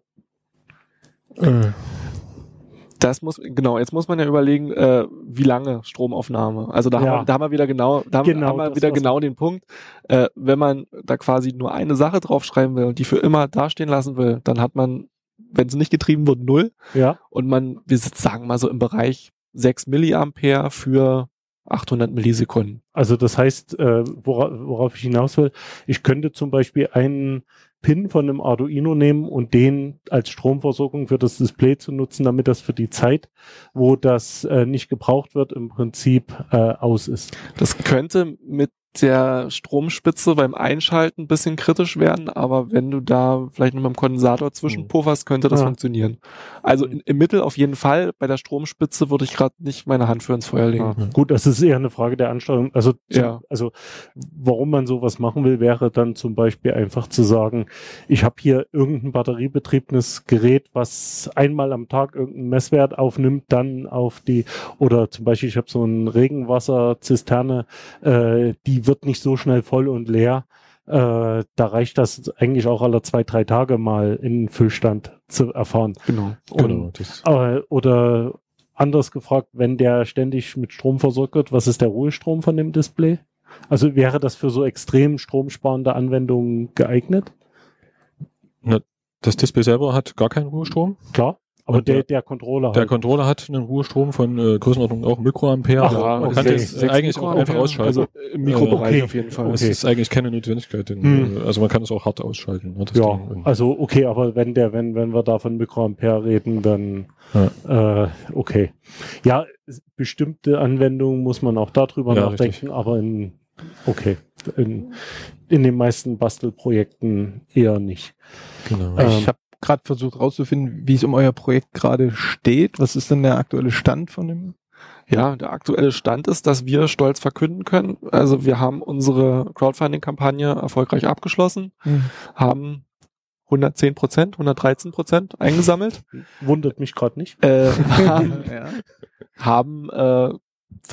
Das muss, genau, jetzt muss man ja überlegen, äh, wie lange Stromaufnahme. Also da, Ja. haben, wir, da haben wir wieder genau, da haben, Genau, haben wir wieder genau den Punkt. Äh, wenn man da quasi nur eine Sache draufschreiben will und die für immer dastehen lassen will, dann hat man, wenn sie nicht getrieben wird, null. Ja, Und man, wir sagen mal so im Bereich 6 Milliampere für 800 Millisekunden. also das heißt, äh, wora, worauf ich hinaus will, ich könnte zum Beispiel einen Pin von einem Arduino nehmen und den als Stromversorgung für das Display zu nutzen, damit das für die Zeit, wo das äh, nicht gebraucht wird, im Prinzip äh, aus ist. Das könnte mit der Stromspitze beim Einschalten ein bisschen kritisch werden, aber wenn du da vielleicht noch mit dem Kondensator zwischenpufferst, könnte das Ja. funktionieren. Also in, im Mittel auf jeden Fall. Bei der Stromspitze würde ich gerade nicht meine Hand für ins Feuer legen. Ja. Gut, das ist eher eine Frage der Ansteuerung. Also, Ja. also warum man sowas machen will, wäre dann zum Beispiel einfach zu sagen, ich habe hier irgendein batteriebetriebenes Gerät, was einmal am Tag irgendeinen Messwert aufnimmt, dann auf die, oder zum Beispiel, ich habe so eine Regenwasserzisterne, äh, die wird nicht so schnell voll und leer. Äh, da reicht das eigentlich auch alle zwei, drei Tage mal in Füllstand zu erfahren. Genau. Genau. Das, Aber, oder anders gefragt, wenn der ständig mit Strom versorgt wird, was ist der Ruhestrom von dem Display? Also wäre das für so extrem stromsparende Anwendungen geeignet? das Display selber hat gar keinen Ruhestrom. Klar. Aber der, der- der Controller Der halt. Controller hat einen Ruhestrom von äh, Größenordnung auch Mikroampere. Ach, aber man okay. kann Sechs- das eigentlich auch einfach ausschalten. Also im Mikrobereich Okay. auf jeden Fall. Es Okay. ist eigentlich keine Notwendigkeit. Denn, Hm. äh, Also man kann es auch hart ausschalten. Ne, das ja, Ding. Also okay, aber wenn der, wenn, wenn wir da von Mikroampere reden, dann äh, okay. Ja, bestimmte Anwendungen muss man auch darüber Ja, nachdenken, richtig. aber in okay. In, in den meisten Bastelprojekten eher nicht. genau. Ähm, ich habe gerade versucht rauszufinden, wie es um euer Projekt gerade steht. Was ist denn der aktuelle Stand von dem? Ja, der aktuelle Stand ist, dass wir stolz verkünden können. Also wir haben unsere Crowdfunding-Kampagne erfolgreich abgeschlossen, haben 110 Prozent, 113 Prozent eingesammelt, Wundert mich gerade nicht. äh, haben, [LAUGHS] [LAUGHS] ja. haben, äh,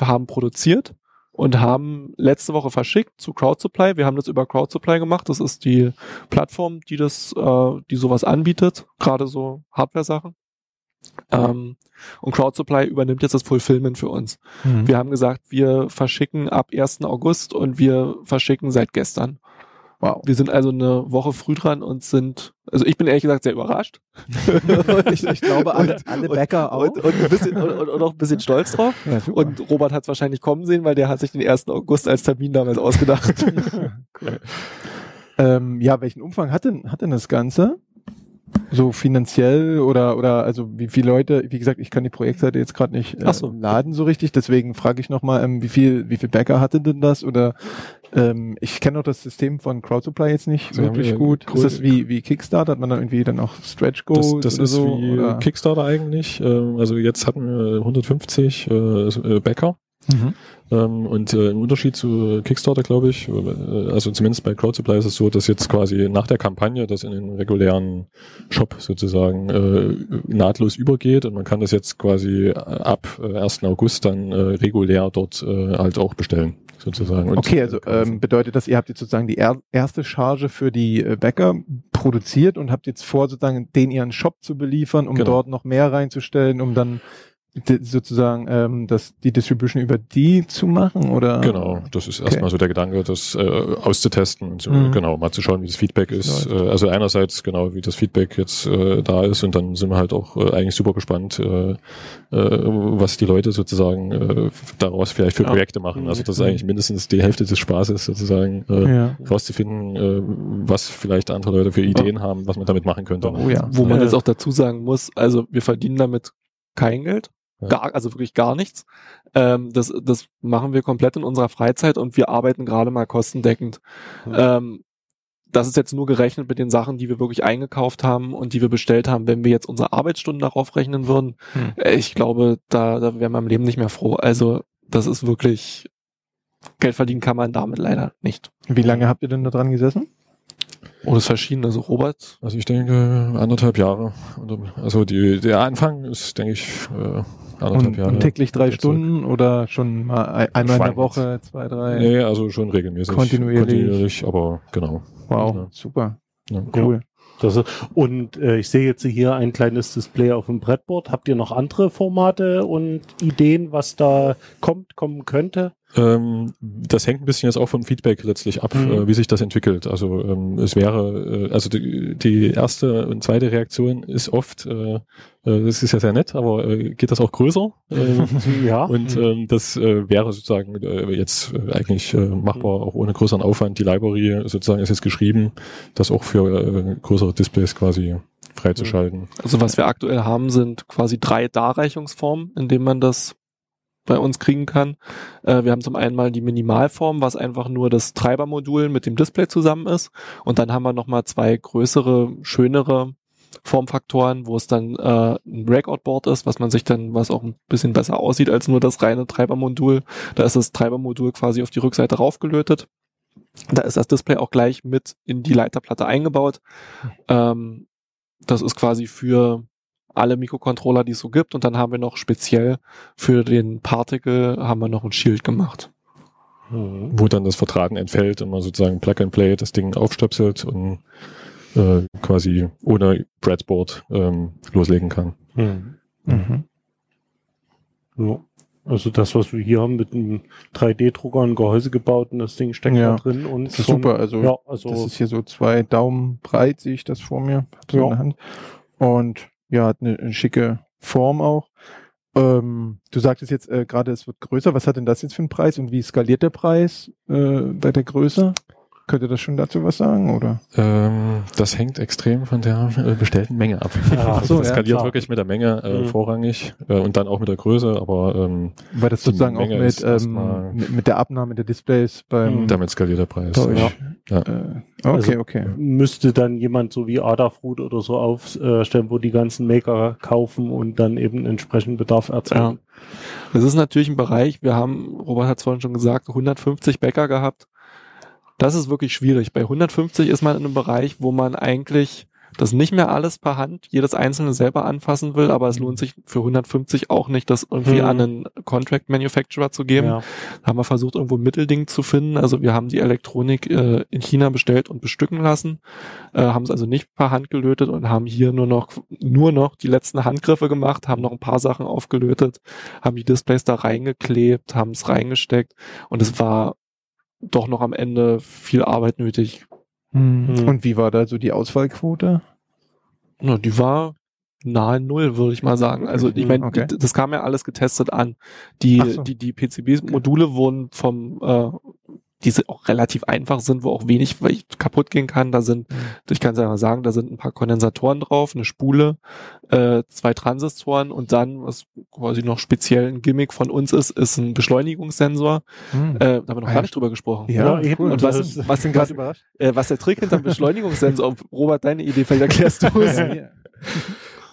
haben produziert und haben letzte Woche verschickt zu CrowdSupply. Wir haben das über CrowdSupply gemacht. Das ist die Plattform, die das, äh, die sowas anbietet, gerade so Hardware-Sachen. Ähm, und CrowdSupply übernimmt jetzt das Fulfillment für uns. Mhm. Wir haben gesagt, wir verschicken ab 1. August und wir verschicken seit gestern. Wow. Wir sind also eine Woche früh dran und sind, also ich bin ehrlich gesagt sehr überrascht. [LAUGHS] Ich, ich glaube, alle, Und- alle Bäcker auch. Und, und, ein bisschen, und, auch ein bisschen [LAUGHS] stolz drauf. ja. Und Robert hat es wahrscheinlich kommen sehen, weil der hat sich den 1. August als Termin damals ausgedacht. [LAUGHS] ähm, ja, welchen Umfang hat denn, hat denn das Ganze? So finanziell oder oder also wie viele Leute, wie gesagt, ich kann die Projektseite jetzt gerade nicht äh, so. laden so richtig, deswegen frage ich nochmal, ähm, wie viel, wie viel Bäcker hatte denn das? Oder ähm, ich kenne auch das System von CrowdSupply jetzt nicht haben wirklich gut. cool- Ist das wie, wie Kickstarter? Hat man dann irgendwie dann auch Stretch Goals das, das oder ist so? wie oder? Kickstarter eigentlich. Ähm, also jetzt hatten wir 150 äh, äh, Bäcker. Mhm. Ähm, und äh, im Unterschied zu Kickstarter, glaube ich, äh, also zumindest bei Crowdsupply ist es so, dass jetzt quasi nach der Kampagne das in den regulären Shop sozusagen äh, nahtlos übergeht und man kann das jetzt quasi äh, ab äh, 1. August dann äh, regulär dort äh, halt auch bestellen, sozusagen. Und, Okay, also äh, ähm, bedeutet das, ihr habt jetzt sozusagen die er erste Charge für die äh, Bäcker produziert und habt jetzt vor, sozusagen den ihren Shop zu beliefern, um Genau. dort noch mehr reinzustellen, um dann sozusagen ähm, das, die Distribution über die zu machen oder? Genau, das ist erstmal so der Gedanke, das äh, auszutesten und so, Mhm. genau, mal zu schauen, wie das Feedback ist. Äh, also einerseits genau, wie das Feedback jetzt äh, da ist und dann sind wir halt auch äh, eigentlich super gespannt, äh, äh, was die Leute sozusagen äh, daraus vielleicht für Ja. Projekte machen. Also das ist Mhm. eigentlich mindestens die Hälfte des Spaßes sozusagen, äh, Ja. rauszufinden, äh, was vielleicht andere Leute für Ideen haben, was man damit machen könnte. Oh ja. Wo man jetzt auch dazu sagen muss, also wir verdienen damit kein Geld. Ja. Gar, also wirklich gar nichts. Ähm, das, das machen wir komplett in unserer Freizeit und wir arbeiten gerade mal kostendeckend. Mhm. Ähm, das ist jetzt nur gerechnet mit den Sachen, die wir wirklich eingekauft haben und die wir bestellt haben. Wenn wir jetzt unsere Arbeitsstunden darauf rechnen würden, Hm. äh, ich glaube, da, da wäre man im Leben nicht mehr froh. Also das ist wirklich, Geld verdienen kann man damit leider nicht. Wie lange habt ihr denn da dran gesessen? Das ist verschieden. Also Robert, Also ich denke anderthalb Jahre. Und, Also die, der Anfang ist, denke ich, äh, anderthalb Und, Jahre. und täglich drei Jetzt zurück. Stunden oder schon mal ein- einmal in der Schwankend. Woche, zwei, drei? Nee, also schon regelmäßig. Kontinuierlich. Kontinuierlich, aber genau. Wow, Ja. super, Ja. cool. Das ist, und äh, ich sehe jetzt hier ein kleines Display auf dem Brettboard. Habt ihr noch andere Formate und Ideen, was da kommt, kommen könnte? Ähm, das hängt ein bisschen jetzt auch vom Feedback letztlich ab, Mhm. äh, wie sich das entwickelt. Also ähm, es wäre, äh, also die, die erste und zweite Reaktion ist oft, äh, äh, das ist ja sehr nett, aber äh, geht das auch größer? [LAUGHS] Äh, ja. Und ähm, das äh, wäre sozusagen äh, jetzt äh, eigentlich äh, machbar, auch ohne größeren Aufwand. Die Library sozusagen ist jetzt geschrieben, das auch für äh, größere Displays quasi freizuschalten. also was wir aktuell haben, sind quasi drei Darreichungsformen, in denen man das bei uns kriegen kann. Äh, wir haben zum einen mal die Minimalform, was einfach nur das Treibermodul mit dem Display zusammen ist. Und dann haben wir nochmal zwei größere, schönere Formfaktoren, wo es dann äh, ein Breakout-Board ist, was man sich dann, was auch ein bisschen besser aussieht als nur das reine Treibermodul. Da ist das Treibermodul quasi auf die Rückseite raufgelötet. Da ist das Display auch gleich mit in die Leiterplatte eingebaut. Ähm, das ist quasi für alle Mikrocontroller, die es so gibt. Und dann haben wir noch speziell für den Particle haben wir noch ein Shield gemacht. Mhm. Wo dann das Vertraten entfällt und man sozusagen Plug and Play das Ding aufstöpselt und äh, quasi ohne Breadboard ähm, loslegen kann. Mhm. Mhm. Ja. Also das, was wir hier haben mit einem 3D-Drucker, ein Gehäuse gebaut und das Ding steckt Ja. da drin. Und Das ist so super, also ja, also Das ist hier so zwei Daumen breit, sehe ich das vor mir, hab so Ja. in der Hand. Und ja, hat eine, eine schicke Form auch. Ähm, du sagtest jetzt äh, gerade, es wird größer. Was hat denn das jetzt für einen Preis und wie skaliert der Preis äh, bei der Größe? Könnt ihr das schon dazu was sagen, oder? Ähm, das hängt extrem von der äh, bestellten Menge ab. [LAUGHS] Ja, also so, das ja, skaliert klar. wirklich mit der Menge äh, Mhm. vorrangig äh, und dann auch mit der Größe, aber ähm, Weil das sozusagen auch Menge mit, ist erstmal- ähm, mit, mit der Abnahme der Displays beim Mhm. damit skaliert der Preis. Deutsch. Ja. Ja. Äh, okay, Also- okay. müsste dann jemand so wie Adafruit oder so aufstellen, wo die ganzen Maker kaufen und dann eben entsprechend Bedarf erzeugen. Das ist natürlich ein Bereich, wir haben, Robert hat es vorhin schon gesagt, 150 Bäcker gehabt. Das ist wirklich schwierig. Bei 150 ist man in einem Bereich, wo man eigentlich das nicht mehr alles per Hand, jedes einzelne selber anfassen will, aber es lohnt sich für 150 auch nicht, das irgendwie Mhm. an einen Contract Manufacturer zu geben. Ja. Da haben wir versucht, irgendwo ein Mittelding zu finden. Also wir haben die Elektronik äh, in China bestellt und bestücken lassen, äh, haben es also nicht per Hand gelötet und haben hier nur noch nur noch die letzten Handgriffe gemacht, haben noch ein paar Sachen aufgelötet, haben die Displays da reingeklebt, haben es reingesteckt und es war doch noch am Ende viel Arbeit nötig. Mhm. Und wie war da so die Auswahlquote? Na, die war nahe Null, würde ich mal sagen. Also ich meine, Okay. das kam ja alles getestet an. Die, so. die, die PCB-Module wurden vom, äh, die sind auch relativ einfach sind, wo auch wenig kaputt gehen kann. Da sind, ich kann es ja mal sagen, da sind ein paar Kondensatoren drauf, eine Spule, äh, zwei Transistoren und dann, was quasi noch speziell ein Gimmick von uns ist, ist ein Beschleunigungssensor. Hm. Äh, da haben wir noch Ah, gar nicht drüber gesprochen. ja, ja, eben. cool. Und was, was gerade, [LAUGHS] überrascht. äh, was der Trick hinter dem Beschleunigungssensor, Robert, deine Idee, vielleicht erklärst du es. [LAUGHS] Ja, ja.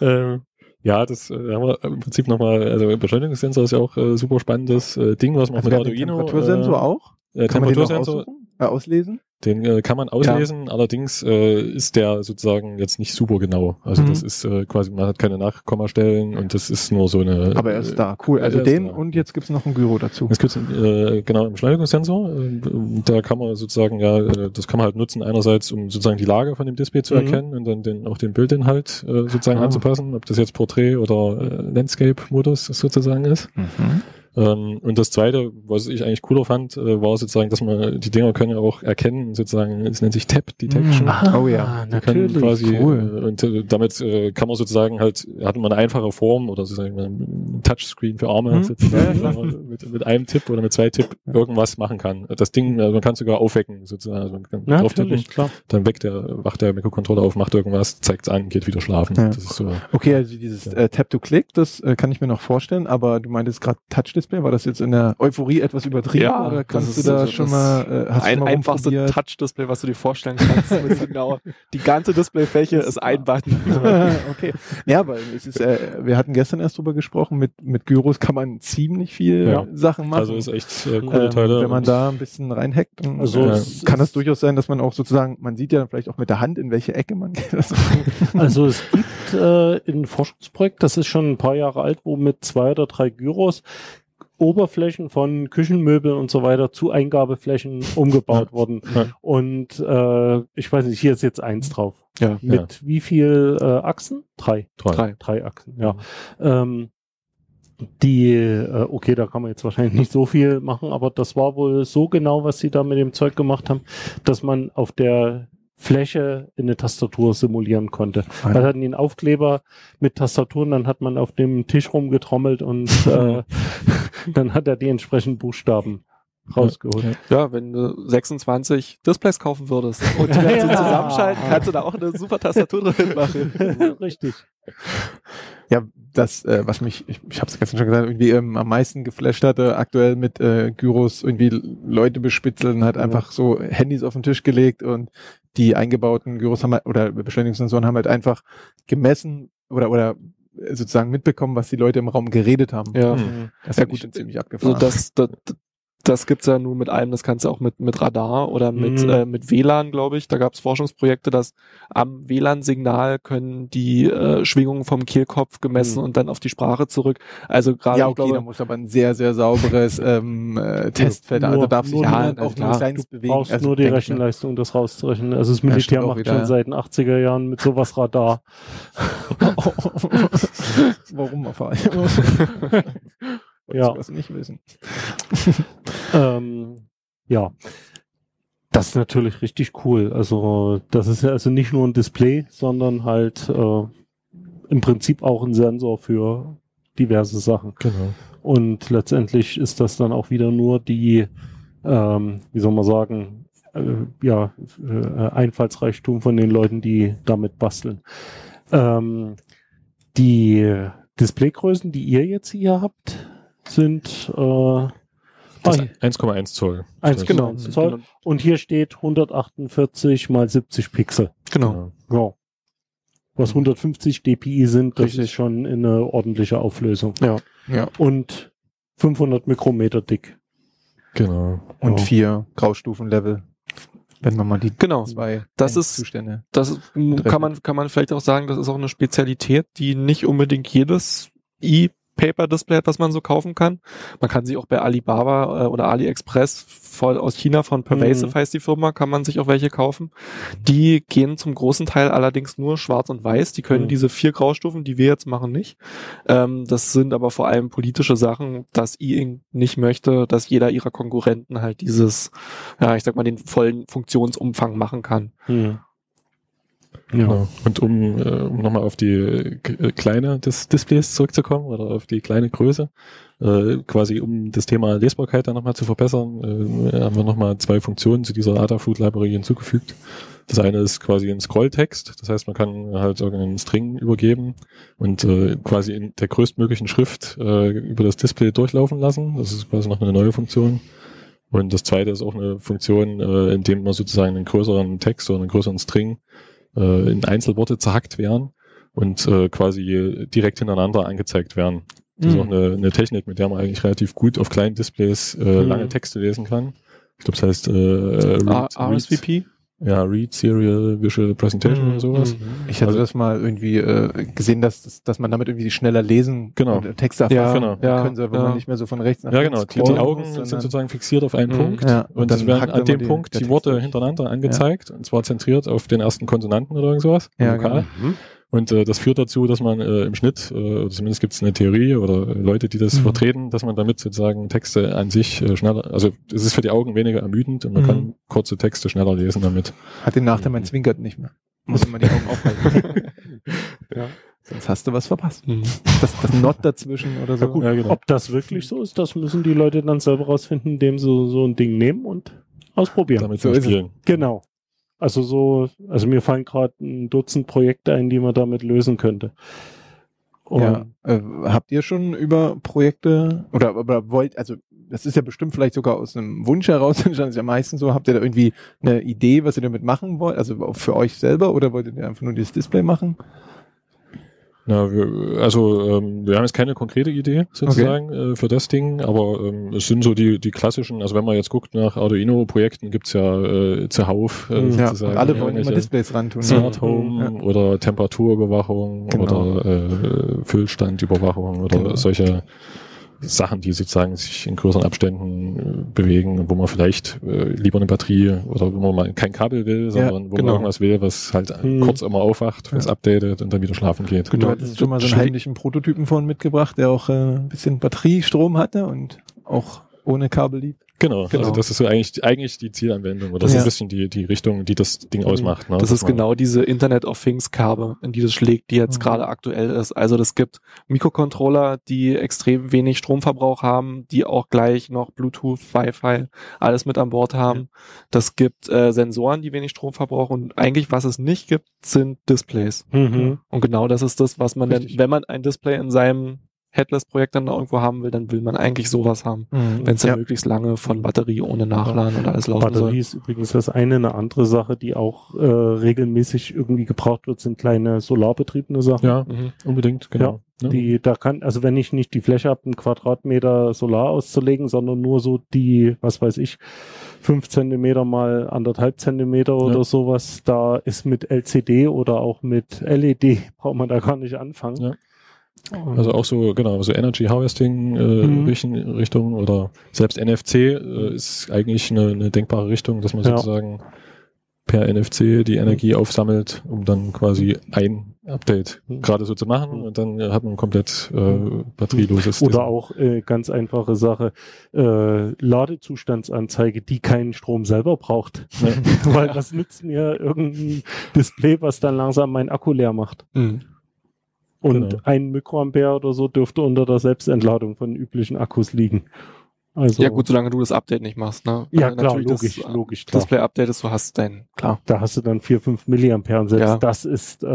Ähm, ja, das äh, haben wir im Prinzip nochmal, also Beschleunigungssensor ist ja auch äh, super spannendes äh, Ding, was man Also mit Arduino. Temperatursensor auch? Äh, Kann man den Temperatursensor? Äh, auslesen? Den äh, kann man auslesen, allerdings äh, ist der sozusagen jetzt nicht super genau. Also Mhm. das ist äh, quasi, man hat keine Nachkommastellen und das ist nur so eine. Aber er ist da, cool. Ja, Also den da. und jetzt gibt's noch ein Gyro dazu. Es gibt äh, genau im Beschleunigungssensor. Äh, da kann man sozusagen ja, äh, das kann man halt nutzen einerseits, um sozusagen die Lage von dem Display zu Mhm. erkennen und dann den, auch den Bildinhalt äh, sozusagen Ah. anzupassen, ob das jetzt Portrait oder äh, Landscape-Modus sozusagen ist. Mhm. Ähm, und das zweite, was ich eigentlich cooler fand, äh, war sozusagen, dass man die Dinger können ja auch erkennen, sozusagen, es nennt sich Tap Detection. Mhm. Ah, oh ja. Die natürlich. quasi cool. äh, und äh, damit äh, kann man sozusagen halt hat man eine einfache Form oder sozusagen ein Touchscreen für Arme Mhm. sozusagen, Ja, wo man mit, mit einem Tipp oder mit zwei Tipp irgendwas machen kann. Das Ding, also man kann sogar aufwecken sozusagen. Also man kann Ja, drauftippen, natürlich, klar. dann weckt der, wacht der Mikrocontroller auf, macht irgendwas, zeigt's an, geht wieder schlafen. Ja. Das ist so. Okay, also dieses Ja. äh, Tap-to-Click, das äh, kann ich mir noch vorstellen, aber du meintest gerade Touch-Display, war das jetzt in der Euphorie etwas übertrieben Ja, oder das kannst du da also schon das mal, äh, hast ein du mal einfachste? Touch-Display, was du dir vorstellen kannst. genau, [LAUGHS] die ganze Displayfläche ist ein Button. [LAUGHS] okay. Ja, aber es ist, äh, wir hatten gestern erst drüber gesprochen, mit, mit Gyros kann man ziemlich viel Ja. Sachen machen. Also ist echt äh, coole ähm, Teile. wenn man Und- da ein bisschen reinhackt, dann Also äh, es kann es ist- durchaus sein, dass man auch sozusagen, man sieht ja vielleicht auch mit der Hand, in welche Ecke man geht. Also, [LAUGHS] Also es gibt äh, ein Forschungsprojekt, das ist schon ein paar Jahre alt, wo mit zwei oder drei Gyros Oberflächen von Küchenmöbeln und so weiter zu Eingabeflächen [LAUGHS] umgebaut wurden. Ja. Und äh, ich weiß nicht, hier ist jetzt eins drauf. Ja. Mit wie viel äh, Achsen? Drei. Drei. Drei. Drei Achsen, ja. Ähm, die, äh, okay, da kann man jetzt wahrscheinlich nicht so viel machen, aber das war wohl so genau, was sie da mit dem Zeug gemacht haben, dass man auf der Fläche eine Tastatur simulieren konnte. Ah, Da hatten die einen Aufkleber mit Tastaturen, dann hat man auf dem Tisch rumgetrommelt und äh, [LAUGHS] [LAUGHS] dann hat er die entsprechenden Buchstaben rausgeholt. Ja, wenn du 26 Displays kaufen würdest [LAUGHS] und die dann so Ja. zusammenschalten, kannst du da auch eine super Tastatur drin [LAUGHS] machen. Richtig. Ja, das, äh, was mich, ich, ich habe es gestern schon gesagt, irgendwie ähm, am meisten geflasht hatte, aktuell mit äh, Gyros irgendwie Leute bespitzeln, hat einfach so Handys auf den Tisch gelegt und die eingebauten Gyros haben halt, oder Beschleunigungssensoren haben halt einfach gemessen oder oder sozusagen mitbekommen, was die Leute im Raum geredet haben. Ja. Das ist Ja, gut, gut ziemlich Also abgefahren. das, das, das gibt's ja nur mit allem, das kannst du auch mit, mit Radar oder mit, Mhm. äh, mit WLAN, glaube ich. Da gab's Forschungsprojekte, dass am WLAN-Signal können die äh, Schwingungen vom Kehlkopf gemessen Mhm. und dann auf die Sprache zurück. Also gerade, ja, okay, da glaube, muss aber ein sehr, sehr sauberes ähm, äh, Testfeld, Nur- also darf sich nur- ja ja, also auch nur klar. kleines Du bewegen. brauchst also nur die? Rechenleistung, das rauszurechnen. Also das Ja, Militär auch macht wieder, schon ja. seit den 80er Jahren mit sowas Radar. [LAUGHS] Warum auf? [LAUGHS] Ja. Was nicht wissen. [LAUGHS] ähm, ja. Das ist natürlich richtig cool. Also das ist ja also nicht nur ein Display, sondern halt äh, im Prinzip auch ein Sensor für diverse Sachen. Genau. Und letztendlich ist das dann auch wieder nur die, ähm, wie soll man sagen, äh, ja, äh, Einfallsreichtum von den Leuten, die damit basteln. Ähm, die Displaygrößen, die ihr jetzt hier habt, sind äh, Das ah, 1,1 Zoll. Eins, Das- genau. Zoll. und hier steht 148 mal 70 Pixel. Genau. Ja. Was 150 dpi sind, das Richtig. ist schon in eine ordentliche Auflösung. Ja. Ja. Und 500 Mikrometer dick. Genau. Und Ja. vier Graustufenlevel. Wenn man mal die Genau. zwei Das ist- Zustände. Das kann man, kann man vielleicht auch sagen, das ist auch eine Spezialität, die nicht unbedingt jedes E-Paper-Display hat, was man so kaufen kann. Man kann sich auch bei Alibaba äh, oder AliExpress voll aus China von Pervasive Mhm. heißt die Firma, kann man sich auch welche kaufen. Die gehen zum großen Teil allerdings nur schwarz und weiß. Die können Mhm. diese vier Graustufen, die wir jetzt machen, nicht. Ähm, das sind aber vor allem politische Sachen, dass E-Ink nicht möchte, dass jeder ihrer Konkurrenten halt dieses, ja, ich sag mal, den vollen Funktionsumfang machen kann. Hm. Ja. Genau. Und um, äh, um nochmal auf die äh, Kleine des Displays zurückzukommen oder auf die kleine Größe, äh, quasi um das Thema Lesbarkeit dann nochmal zu verbessern, äh, haben wir nochmal zwei Funktionen zu dieser Adafruit Library hinzugefügt. Das eine ist quasi ein Scrolltext, das heißt, man kann halt irgendeinen String übergeben und äh, quasi in der größtmöglichen Schrift äh, über das Display durchlaufen lassen. Das ist quasi noch eine neue Funktion. Und das zweite ist auch eine Funktion, äh, in man sozusagen einen größeren Text oder einen größeren String äh, in Einzelworte zerhackt werden und äh, quasi direkt hintereinander angezeigt werden. Das ist auch eine, eine Technik, mit der man eigentlich relativ gut auf kleinen Displays äh, Mhm. lange Texte lesen kann. Ich glaube, das heißt äh, RSVP? Ja, Read Serial Visual Presentation Mhm, oder sowas. mhm. Ich hatte Also- das mal irgendwie äh, gesehen, dass, dass, dass man damit irgendwie schneller lesen Genau. und Texte Ja, erfassen genau. ja, können soll, wo ja. man nicht mehr so von rechts nach Ja, links genau. Die, Augen muss, sind sozusagen fixiert auf einen Mhm. Punkt. Ja, und, und dann werden hackt an dem Punkt die Worte hintereinander angezeigt. Und zwar zentriert auf den ersten Konsonanten oder irgend sowas. Ja, Vokal. genau. Mhm. Und äh, das führt dazu, dass man äh, im Schnitt, äh, oder zumindest gibt es eine Theorie oder Leute, die das Mhm. vertreten, dass man damit sozusagen Texte an sich äh, schneller, also es ist für die Augen weniger ermüdend und man Mhm. kann kurze Texte schneller lesen damit. Hat den Nachteil, man zwinkert nicht mehr. Muss immer die Augen aufhalten. [LAUGHS] Ja. Sonst hast du was verpasst. Mhm. Das, das Not dazwischen oder so. Ja, gut, Ja, genau. ob das wirklich so ist, das müssen die Leute dann selber rausfinden, indem sie so ein Ding nehmen und ausprobieren. Damit so spielen. Genau. Also so, also mir fallen gerade ein Dutzend Projekte ein, die man damit lösen könnte. Und Ja. Äh, habt ihr schon über Projekte oder, oder wollt, also das ist ja bestimmt vielleicht sogar aus einem Wunsch heraus [LAUGHS] das ist ja meistens so, habt ihr da irgendwie eine Idee, was ihr damit machen wollt, also für euch selber oder wolltet ihr einfach nur dieses Display machen? Ja, wir, also ähm, wir haben jetzt keine konkrete Idee sozusagen äh, für das Ding, aber ähm, es sind so die, die klassischen, also wenn man jetzt guckt nach Arduino-Projekten, gibt's ja äh, zuhauf äh, Mhm. Ja, sozusagen. alle wollen immer Displays rantun. Smart Mhm. Home Ja. oder Temperaturüberwachung Genau. oder äh, Füllstandüberwachung oder Genau. solche Sachen, die sozusagen sich in größeren Abständen äh, bewegen, wo man vielleicht äh, lieber eine Batterie oder wo man mal kein Kabel will, sondern wo genau. man irgendwas will, was halt Mhm. kurz immer aufwacht, was Ja. updatet und dann wieder schlafen geht. Du Genau. hattest schon mal so einen heimlichen Prototypen vorhin mitgebracht, der auch äh, ein bisschen Batteriestrom hatte und auch ohne Kabel lief. Genau, Genau. also das ist so eigentlich, eigentlich die Zielanwendung oder Ja. so ein bisschen die, die Richtung, die das Ding ausmacht. Ne? Das ist genau diese Internet of Things Kerbe, in die das schlägt, die jetzt Mhm. gerade aktuell ist. Also das gibt Mikrocontroller, die extrem wenig Stromverbrauch haben, die auch gleich noch Bluetooth, Wi-Fi, alles mit an Bord haben. Das gibt äh, Sensoren, die wenig Strom verbrauchen. Und eigentlich, was es nicht gibt, sind Displays. Mhm. Und genau das ist das, was man Richtig. dann, wenn man ein Display in seinem Headless-Projekt dann irgendwo haben will, dann will man eigentlich sowas haben. Wenn es dann Ja. möglichst lange von Batterie ohne Nachladen und alles laufen Batterie soll. ist übrigens das eine. Eine andere Sache, die auch äh, regelmäßig irgendwie gebraucht wird, sind kleine solarbetriebene Sachen. Ja, Mhm. unbedingt, genau. Ja. Die, da kann, also wenn ich nicht die Fläche habe, einen Quadratmeter Solar auszulegen, sondern nur so die, was weiß ich, fünf Zentimeter mal anderthalb Zentimeter oder Ja. sowas, da ist mit LCD oder auch mit LED, [LAUGHS] braucht man da gar nicht anfangen. Also auch so, genau, so Energy Harvesting äh, Mhm. Richtung oder selbst NFC äh, ist eigentlich eine, eine denkbare Richtung, dass man Ja. sozusagen per NFC die Energie aufsammelt, um dann quasi ein Update Mhm. gerade so zu machen und dann hat man komplett äh, batterieloses Oder Design. auch äh, ganz einfache Sache, äh, Ladezustandsanzeige, die keinen Strom selber braucht. Ja. [LAUGHS] Weil was nützt mir irgendein Display, was dann langsam meinen Akku leer macht? Mhm. Und Genau. ein Mikroampere oder so dürfte unter der Selbstentladung von üblichen Akkus liegen. Also, Ja gut, solange du das Update nicht machst, ne? ja klar, natürlich logisch, das, logisch, klar. Display updatest, du hast dein, klar. Da hast du dann 4, 5 Milliampere und selbst Ja. das ist äh,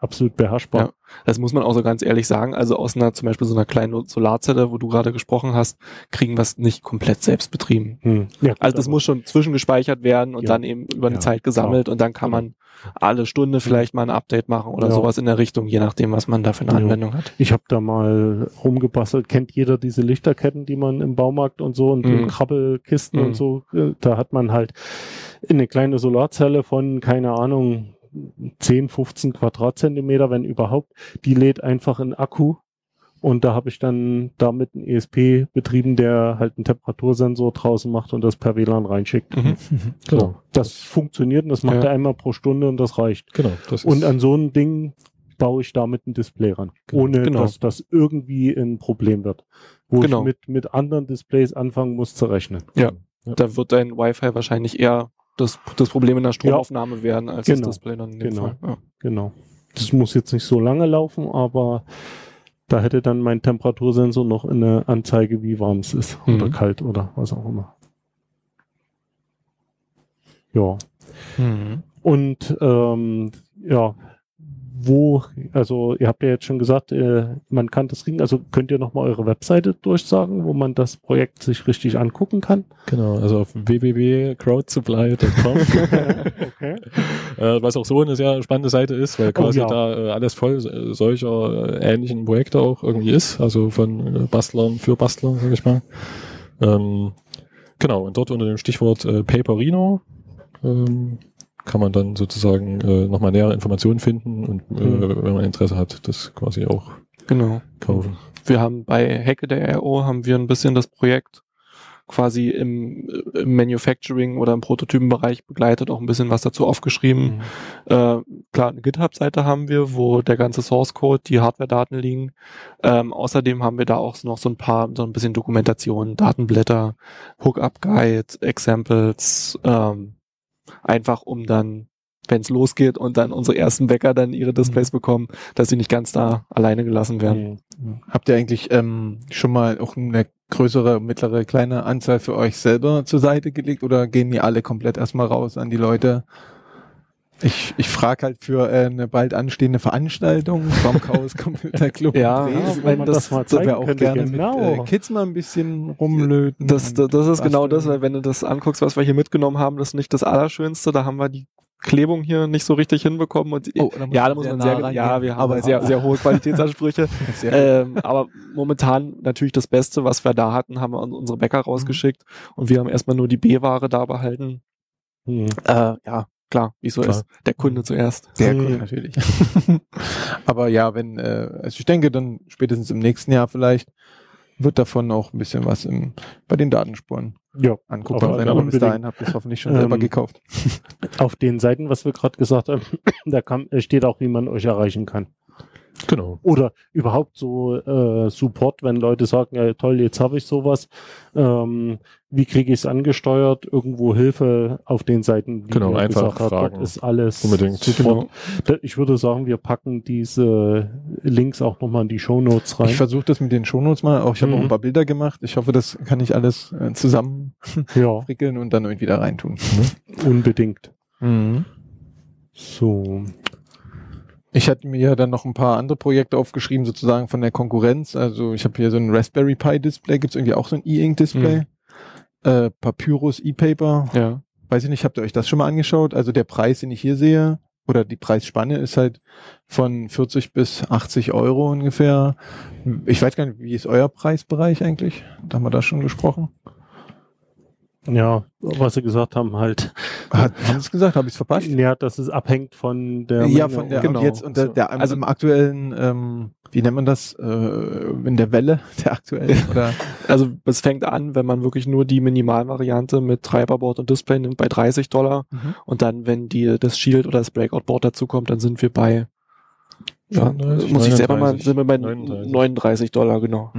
absolut beherrschbar. Ja. Das muss man auch so ganz ehrlich sagen. Also aus einer, zum Beispiel so einer kleinen Solarzelle, wo du gerade gesprochen hast, kriegen wir es nicht komplett selbst betrieben. Hm. Ja, gut, Also das aber- muss schon zwischengespeichert werden und Ja. dann eben über eine Zeit gesammelt und dann kann Genau. man alle Stunde vielleicht mal ein Update machen oder Ja. sowas in der Richtung, je nachdem, was man da für eine Ja. Anwendung hat. Ich habe da mal rumgebastelt. Kennt jeder diese Lichterketten, die man im Baumarkt und so und Mhm. Krabbelkisten Mhm. und so, äh, da hat man halt eine kleine Solarzelle von, keine Ahnung, 10, 15 Quadratzentimeter, wenn überhaupt. Die lädt einfach einen Akku und da habe ich dann damit einen ESP betrieben, der halt einen Temperatursensor draußen macht und das per WLAN reinschickt. Mhm. So, Genau. das funktioniert und das macht Ja. er einmal pro Stunde und das reicht. Genau, das Und an so ein Ding baue ich damit ein Display ran, Genau. ohne Genau. dass das irgendwie ein Problem wird. Wo Genau. ich mit, mit anderen Displays anfangen muss zu rechnen. Ja. Da wird dein Wi-Fi wahrscheinlich eher das, das Problem in der Stromaufnahme werden, als Genau. das Display dann in dem Genau. Fall. Ja. Genau. Das muss jetzt nicht so lange laufen, aber da hätte dann mein Temperatursensor noch eine Anzeige, wie warm es ist Mhm. oder kalt oder was auch immer. Ja. Mhm. Und ähm, ja, wo, also ihr habt ja jetzt schon gesagt, äh, man kann das kriegen, also könnt ihr nochmal eure Webseite durchsagen, wo man das Projekt sich richtig angucken kann? genau, also auf www.crowdsupply.com [LAUGHS] okay. [LAUGHS] Äh, was auch so eine sehr spannende Seite ist, weil quasi ja. da äh, alles voll äh, solcher äh, ähnlichen Projekte auch irgendwie ist, also von äh, Bastlern für Bastler, sag ich mal. Ähm, Genau, und dort unter dem Stichwort äh, Paperino ähm, kann man dann sozusagen äh, nochmal nähere Informationen finden und äh, Mhm. wenn man Interesse hat, das quasi auch Genau. kaufen. Wir haben bei Hacke der RO haben wir ein bisschen das Projekt quasi im, im Manufacturing oder im Prototypenbereich begleitet, auch ein bisschen was dazu aufgeschrieben. Äh, klar, eine GitHub-Seite haben wir, wo der ganze Source Code, die Hardware-Daten liegen. Ähm, außerdem haben wir da auch noch so ein paar, so ein bisschen Dokumentation, Datenblätter, Hookup-Guide, Examples, ähm, einfach um dann, wenn es losgeht und dann unsere ersten Bäcker dann ihre Displays bekommen, dass sie nicht ganz da alleine gelassen werden. Mhm. Habt ihr eigentlich ähm, schon mal auch eine größere, mittlere, kleine Anzahl für euch selber zur Seite gelegt oder gehen die alle komplett erstmal raus an die Leute? Ich, ich frage halt für äh, eine bald anstehende Veranstaltung vom [LAUGHS] Chaos Computer Club. Ja, wenn das- das, mal zeigen wir auch könnte, gerne genau. mit äh, Kids mal ein bisschen rumlöten. Das, das, das ist genau das, weil wenn du das anguckst, was wir hier mitgenommen haben, das ist nicht das Allerschönste. Da haben wir die Klebung hier nicht so richtig hinbekommen. Und Oh, da ja, da muss sehr man nah sehr, reingehen. ja, wir haben Aber- sehr, [LAUGHS] sehr hohe Qualitätsansprüche. [LAUGHS] Sehr ähm, aber momentan natürlich das Beste, was wir da hatten, haben wir an unsere Bäcker rausgeschickt und wir haben erstmal nur die B-Ware da behalten. Mhm. Äh, ja, klar, wie so Klar. ist. Der Kunde zuerst. Sehr Mhm. cool, natürlich. [LAUGHS] Aber ja, wenn, äh, also ich denke, dann spätestens im nächsten Jahr vielleicht wird davon auch ein bisschen was im, bei den Datenspuren Ja, anguckbar Aber sein. Aber bis dahin habt ihr es hoffentlich schon selber Ähm, gekauft. auf den Seiten, was wir gerade gesagt haben, [CLEARS THROAT] da kam, äh, steht auch, wie man euch erreichen kann. Genau. Oder überhaupt so äh, Support, wenn Leute sagen, ja toll, jetzt habe ich sowas. Ähm, wie kriege ich es angesteuert? Irgendwo Hilfe auf den Seiten. Wie Genau, einfach gesagt fragen. Dort ist alles Unbedingt. Support. Da- Ich würde sagen, wir packen diese Links auch nochmal in die Show Notes rein. Ich versuche das mit den Shownotes mal. Auch ich habe Mhm. auch ein paar Bilder gemacht. Ich hoffe, das kann ich alles äh, zusammen Ja, [LAUGHS] frickeln und dann irgendwie da reintun. unbedingt. So. Ich hatte mir dann noch ein paar andere Projekte aufgeschrieben, sozusagen von der Konkurrenz. Also ich habe hier so ein Raspberry Pi Display. Gibt es irgendwie auch so ein E-Ink-Display? Äh, Papyrus E-Paper. Ja. Weiß ich nicht, habt ihr euch das schon mal angeschaut? Also der Preis, den ich hier sehe, oder die Preisspanne ist halt von 40 bis 80 Euro ungefähr. Ich weiß gar nicht, wie ist euer Preisbereich eigentlich? Da haben wir da schon gesprochen. Ja, was sie gesagt haben, halt. Hat, haben Sie es gesagt? Habe ich es verpasst? Ja, dass es abhängt von der. ja, Menge von der und jetzt und der, So. der Also- im aktuellen, ähm, wie nennt man das? Äh, in der Welle [LAUGHS] der aktuellen oder Also es fängt an, wenn man wirklich nur die Minimalvariante mit Treiberboard und Display nimmt, bei 30 Dollar. Mhm. Und dann, wenn die das Shield oder das Breakout-Board dazukommt, dann sind wir bei, ja, 35, muss ich selber mal, 39, sind wir bei 39. 39 Dollar, genau.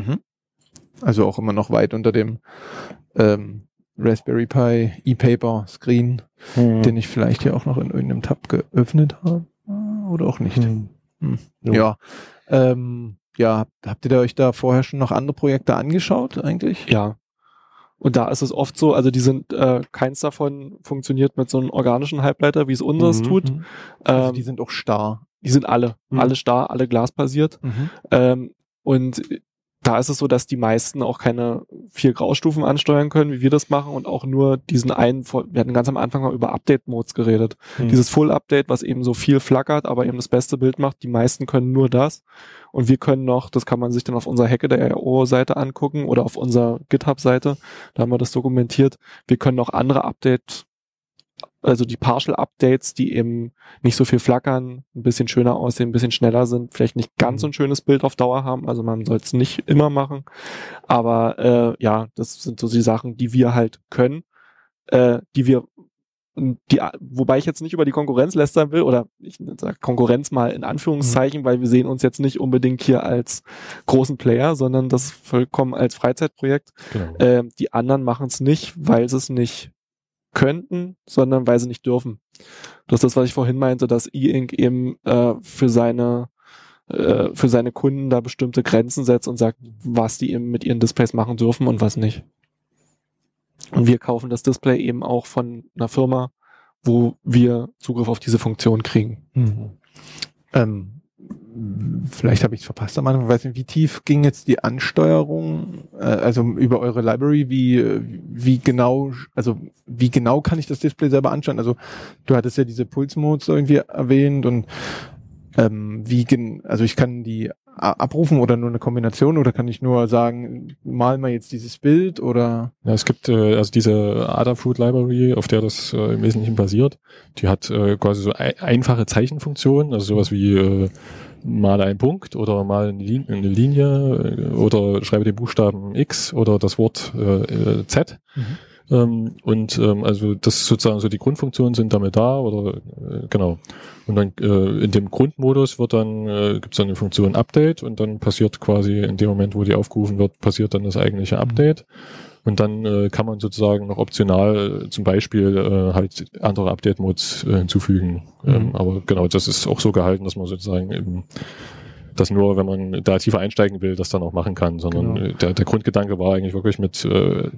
also auch immer noch weit unter dem ähm, Raspberry Pi E-Paper Screen, Hm. den ich vielleicht hier auch noch in irgendeinem Tab geöffnet habe oder auch nicht. Hm. Hm. Ja. Ähm, ja, habt, ihr da euch da vorher schon noch andere Projekte angeschaut eigentlich? Ja. Und da ist es oft so, also die sind, äh, keins davon funktioniert mit so einem organischen Halbleiter, wie es unseres Mhm. tut. Mhm. Also Ähm, die sind auch starr. die sind alle, Mhm. alle starr, alle glasbasiert. Mhm. Ähm, und da ist es so, dass die meisten auch keine vier Graustufen ansteuern können, wie wir das machen und auch nur diesen einen, wir hatten ganz am Anfang mal über Update-Modes geredet. Hm. Dieses Full-Update, was eben so viel flackert, aber eben das beste Bild macht, die meisten können nur das. Und wir können noch, das kann man sich dann auf unserer Hacke der RO-Seite angucken oder auf unserer GitHub-Seite, da haben wir das dokumentiert. Wir können noch andere Update, also die Partial-Updates, die eben nicht so viel flackern, ein bisschen schöner aussehen, ein bisschen schneller sind, vielleicht nicht ganz so ein schönes Bild auf Dauer haben, also man soll es nicht immer machen. Aber äh, ja, das sind so die Sachen, die wir halt können, äh, die wir die, wobei ich jetzt nicht über die Konkurrenz lästern will, oder ich sage Konkurrenz mal in Anführungszeichen, weil wir sehen uns jetzt nicht unbedingt hier als großen Player, sondern das vollkommen als Freizeitprojekt. Genau. Ähm, die anderen machen es nicht, weil sie es nicht könnten, sondern weil sie nicht dürfen. Das ist das, was ich vorhin meinte, dass E-Ink eben äh, für seine äh, für seine Kunden da bestimmte Grenzen setzt und sagt, was die eben mit ihren Displays machen dürfen und was nicht. Und wir kaufen das Display eben auch von einer Firma, wo wir Zugriff auf diese Funktion kriegen. Mhm. Ähm, vielleicht habe ich es verpasst am Anfang, weiß nicht, wie tief ging jetzt die Ansteuerung, äh, also über eure Library, wie, wie genau, also wie genau kann ich das Display selber anschauen? Also du hattest ja diese Pulse-Modes irgendwie erwähnt und ähm, wie also ich kann die abrufen oder nur eine Kombination oder kann ich nur sagen, mal mal jetzt dieses Bild oder Ja, es gibt äh, also diese Adafruit Library, auf der das äh, im Wesentlichen basiert. Die hat äh, quasi so ei- einfache Zeichenfunktionen, also sowas wie äh, male einen Punkt oder mal eine, Lin eine Linie äh, oder schreibe den Buchstaben X oder das Wort äh, äh, Z. Ähm, und ähm, also das sozusagen so die Grundfunktionen sind damit da oder äh, genau. Und dann äh, in dem Grundmodus wird dann äh, gibt es dann eine Funktion Update und dann passiert quasi in dem Moment, wo die aufgerufen wird, passiert dann das eigentliche Update. Und dann äh, kann man sozusagen noch optional äh, zum Beispiel äh, halt andere Update-Modes äh, hinzufügen. Ähm, aber genau, das ist auch so gehalten, dass man sozusagen eben das nur, wenn man da tiefer einsteigen will, das dann auch machen kann, sondern Genau. äh, der, der Grundgedanke war eigentlich wirklich mit äh,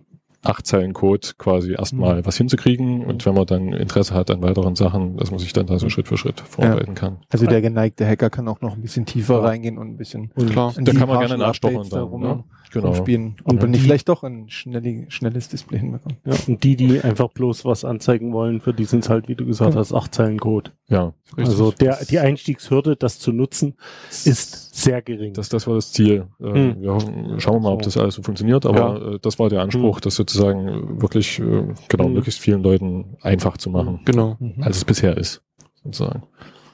acht Zeilen Code quasi erstmal Mhm. was hinzukriegen und wenn man dann Interesse hat an weiteren Sachen, dass man sich dann da so Schritt für Schritt vorarbeiten kann. also der geneigte Hacker kann auch noch ein bisschen tiefer Ja. reingehen und ein bisschen Und Klar. Da kann man gerne nachstochern dann. Ne? Genau. rumspielen und Ja, wenn ich die- vielleicht doch ein schnelli- schnelles Display hinbekomme. Ja, und die, die einfach bloß was anzeigen wollen, für die sind es halt, wie du gesagt Genau. hast, acht Zeilen Code. Ja, Also der, die Einstiegshürde, das zu nutzen, ist sehr gering. Das, das war das Ziel. Ähm, Hm. Wir hoffen, schauen wir mal, ob das alles so funktioniert, aber äh, das war der Anspruch, das sozusagen äh, wirklich äh, genau Hm. möglichst vielen Leuten einfach zu machen, Genau. als es bisher ist. Sozusagen.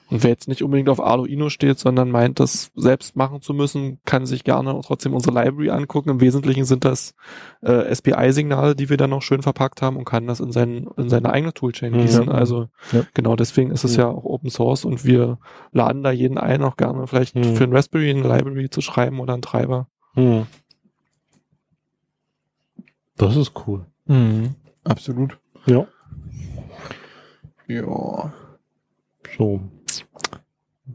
Und wer jetzt nicht unbedingt auf Arduino steht, sondern meint, das selbst machen zu müssen, kann sich gerne trotzdem unsere Library angucken. Im Wesentlichen sind das äh, SPI-Signale, die wir dann noch schön verpackt haben und kann das in, sein, in seine eigene Toolchain Mhm. gießen. Also Ja. genau deswegen ist es Mhm. ja auch Open Source und wir laden da jeden ein, auch gerne vielleicht Mhm. für ein Raspberry eine Library zu schreiben oder einen Treiber. Hm. Das ist cool. Absolut. Ja. Ja. So.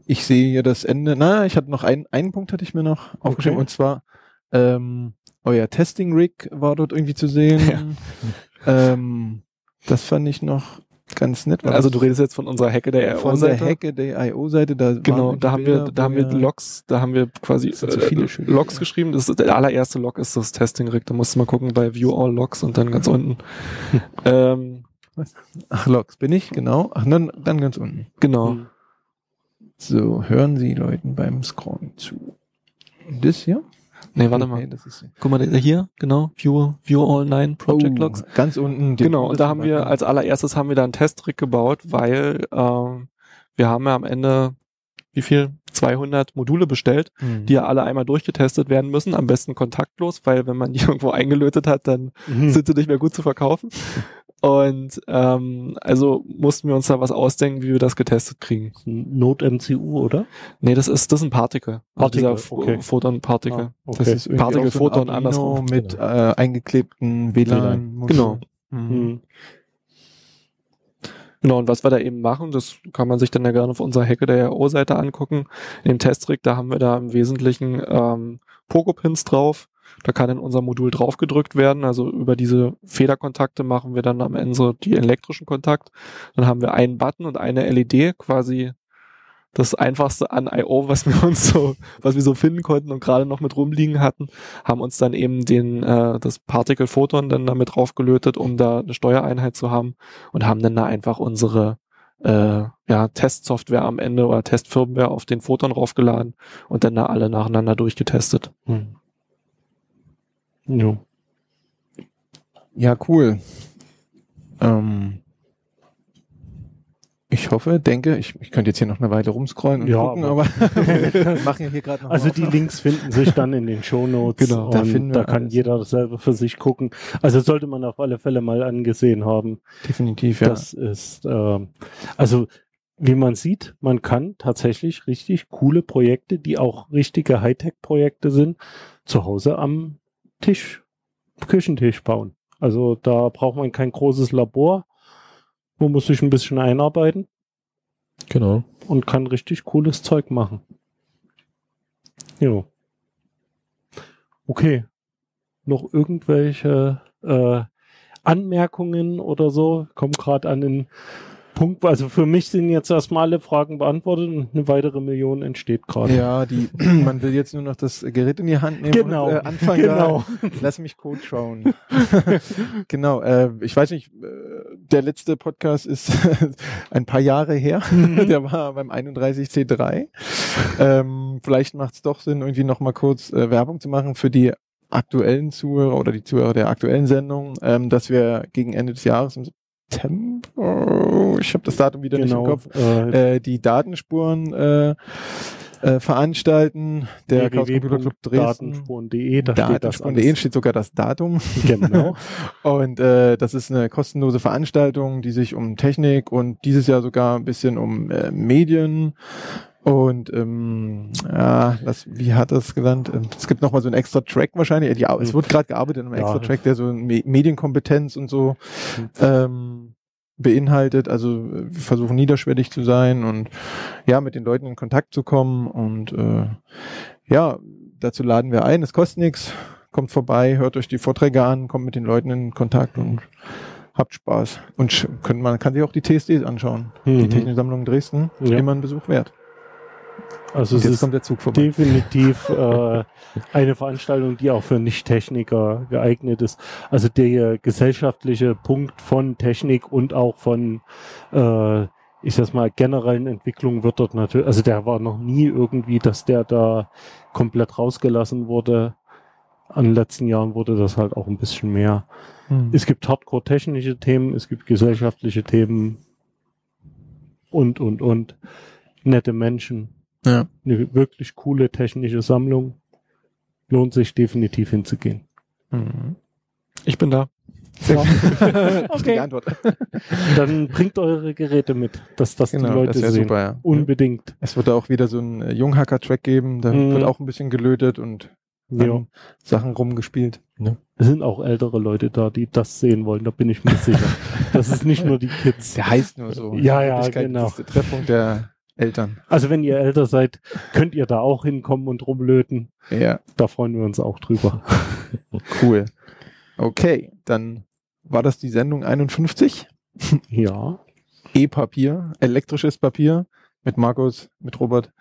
Ich sehe hier das Ende. Na, ich hatte noch einen, einen Punkt hatte ich mir noch aufgeschrieben und zwar ähm, euer Testing Rig war dort irgendwie zu sehen. [LAUGHS] ähm, das fand ich noch ganz nett. Also du redest jetzt von unserer Hacke der von der IO-Seite. Hacke der IO-Seite. Da Genau, da haben Bilder, wir, da haben wir Logs, da haben wir quasi äh, viele schöne Logs Bilder. geschrieben. Das ist der allererste Log ist das Testing Rig. Da musst du mal gucken bei View All Logs und dann ganz unten. [LAUGHS] ähm, Ach, Logs bin ich, genau. Ach, dann, dann ganz unten. genau. Hm. So, hören Sie Leuten beim Scrollen zu. Das hier? Nee, warte mal. Nee, das ist Guck mal, hier, genau. View, View All Nine Project Oh, Logs. Ganz unten. Genau, und da haben wir als allererstes haben wir da einen Testtrick gebaut, weil ähm, wir haben ja am Ende wie viel? 200 Module bestellt, Mhm. die ja alle einmal durchgetestet werden müssen, am besten kontaktlos, weil wenn man die [LAUGHS] irgendwo eingelötet hat, dann Hm. sind sie nicht mehr gut zu verkaufen. Und ähm, also mussten wir uns da was ausdenken, wie wir das getestet kriegen. Node-MCU, oder? Nee, das ist das ist ein Particle. Particle, also dieser okay. Photon-Particle. Ah, okay. Das ist auch so Photon Arduino andersrum. mit Genau. äh, eingeklebten WLAN. Genau. Mhm. Hm. Genau, und was wir da eben machen, das kann man sich dann ja gerne auf unserer Hacke der RO-Seite angucken. In dem Testtrick, da haben wir da im Wesentlichen ähm, Pogo-Pins drauf. Da kann in unser Modul draufgedrückt werden. Also über diese Federkontakte machen wir dann am Ende die elektrischen Kontakt. Dann haben wir einen Button und eine LED, quasi das einfachste an I.O., was wir uns so, was wir so finden konnten und gerade noch mit rumliegen hatten, haben uns dann eben den, äh, das Particle Photon dann damit draufgelötet, um da eine Steuereinheit zu haben und haben dann da einfach unsere äh, ja, Testsoftware am Ende oder Testfirmware auf den Photon raufgeladen und dann da alle nacheinander durchgetestet. Hm. Jo. Ja, cool. Ähm, ich hoffe, denke, ich, ich könnte jetzt hier noch eine Weile rumscrollen und Ja, gucken, aber, aber- [LAUGHS] [LAUGHS] wir machen ja hier gerade noch Also die. Links finden sich dann in den Shownotes Genau, und da da, finden wir kann alles. jeder selber für sich gucken. Also sollte man auf alle Fälle mal angesehen haben. Definitiv, ja. Das ist, ähm, also wie man sieht, man kann tatsächlich richtig coole Projekte, die auch richtige Hightech-Projekte sind, zu Hause am Tisch, Küchentisch bauen. Also da braucht man kein großes Labor. Man muss sich ein bisschen einarbeiten Genau. und kann richtig cooles Zeug machen. Jo. Okay. Noch irgendwelche äh, Anmerkungen oder so? Kommen gerade an den Punkt. Also für mich sind jetzt erstmal alle Fragen beantwortet und eine weitere Million entsteht gerade. Ja, die, [CLEARS THROAT] man will jetzt nur noch das Gerät in die Hand nehmen Genau. und äh, anfangen. Genau. Da, [LAUGHS] lass mich Code schauen. [LAUGHS] genau. Äh, ich weiß nicht, äh, der letzte Podcast ist [LAUGHS] ein paar Jahre her. Mhm. Der war beim 31C3. Ähm, vielleicht macht es doch Sinn, irgendwie noch mal kurz äh, Werbung zu machen für die aktuellen Zuhörer oder die Zuhörer der aktuellen Sendung, ähm, dass wir gegen Ende des Jahres im September, ich habe das Datum wieder nicht im Kopf, Äh, äh, die Datenspuren äh, äh, veranstalten. Der Chaos Computer Club Dresden. www.datenspuren.de, da Datenspuren.de steht sogar das Datum. Genau. [LAUGHS] Und äh, das ist eine kostenlose Veranstaltung, die sich um Technik und dieses Jahr sogar ein bisschen um äh, Medien und ähm, ja, das, wie hat das genannt? Ähm, Es gibt noch mal so einen extra Track wahrscheinlich. Ja, es wird gerade gearbeitet an einem Ja. extra Track, der so Me Medienkompetenz und so ähm, beinhaltet. Also äh, wir versuchen niederschwellig zu sein und ja, mit den Leuten in Kontakt zu kommen und äh, ja, dazu laden wir ein. Es kostet nichts. Kommt vorbei, hört euch die Vorträge an, kommt mit den Leuten in Kontakt und habt Spaß. Und könnt, man kann sich auch die TSDs anschauen. Die Mhm. Techniksammlung Dresden, Ja. immer ein Besuch wert. Also es ist definitiv äh, eine Veranstaltung, die auch für Nicht-Techniker geeignet ist. Also der gesellschaftliche Punkt von Technik und auch von, äh, ich sag mal, generellen Entwicklungen wird dort natürlich, also der war noch nie irgendwie, dass der da komplett rausgelassen wurde. An den letzten Jahren wurde das halt auch ein bisschen mehr. Hm. Es gibt hardcore-technische Themen, es gibt gesellschaftliche Themen und, und, und. Nette Menschen. Ja. Eine wirklich coole technische Sammlung. Lohnt sich definitiv hinzugehen. Mhm. Ich bin da. Ja. [LAUGHS] [LAUGHS] Die okay. Antwort. [LAUGHS] Dann bringt eure Geräte mit, dass das die Genau, Leute das sehen. super, ja. Unbedingt. Es wird da auch wieder so ein äh, Junghacker-Track geben, da Mhm. wird auch ein bisschen gelötet und Ja. Sachen rumgespielt. Es sind auch ältere Leute da, die das sehen wollen, da bin ich mir sicher. Das ist nicht nur die Kids. Der heißt nur so. Ja, ja, genau. ist der Treffpunkt der Eltern. Also wenn ihr älter seid, könnt ihr da auch hinkommen und rumlöten. Ja, Da freuen wir uns auch drüber. [LAUGHS] cool. Okay, dann war das die Sendung 51. Ja. [LAUGHS] E-Papier, elektrisches Papier mit Markus, mit Robert,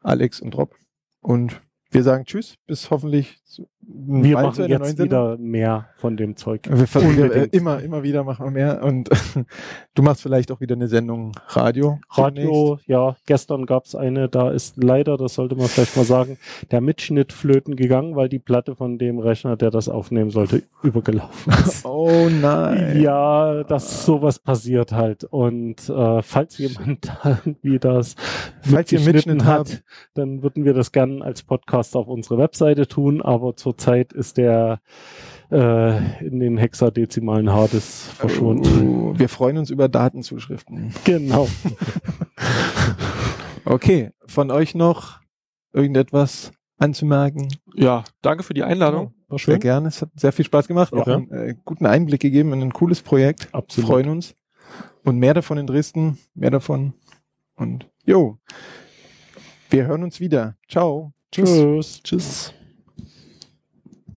Alex und Rob. Und wir sagen Tschüss, bis hoffentlich Wir machen jetzt Sendung. wieder mehr von dem Zeug. Wir versuchen äh, immer, immer wieder machen wir mehr. Und [LAUGHS] du machst vielleicht auch wieder eine Sendung Radio. Radio, ja, gestern gab's eine, da ist leider, das sollte man vielleicht mal sagen, der Mitschnitt flöten gegangen, weil die Platte von dem Rechner, der das aufnehmen sollte, übergelaufen ist. [LAUGHS] Oh nein. Ja, dass sowas passiert halt. Und äh, falls jemand [LAUGHS] irgendwie das Falls ihr Mitschnitt habt. dann würden wir das gerne als Podcast auf unsere Webseite tun, aber zurzeit ist der äh, in den hexadezimalen Hades verschwunden. Oh, wir freuen uns über Datenzuschriften. Genau. [LAUGHS] Okay, von euch noch irgendetwas anzumerken? Ja, danke für die Einladung. War Sehr schön. gerne. Es hat sehr viel Spaß gemacht. Auch, Auch einen äh, guten Einblick gegeben in ein cooles Projekt. Absolut. Freuen uns. Und mehr davon in Dresden. Mehr davon. Und jo. Wir hören uns wieder. Ciao. Tschüss. Tschüss.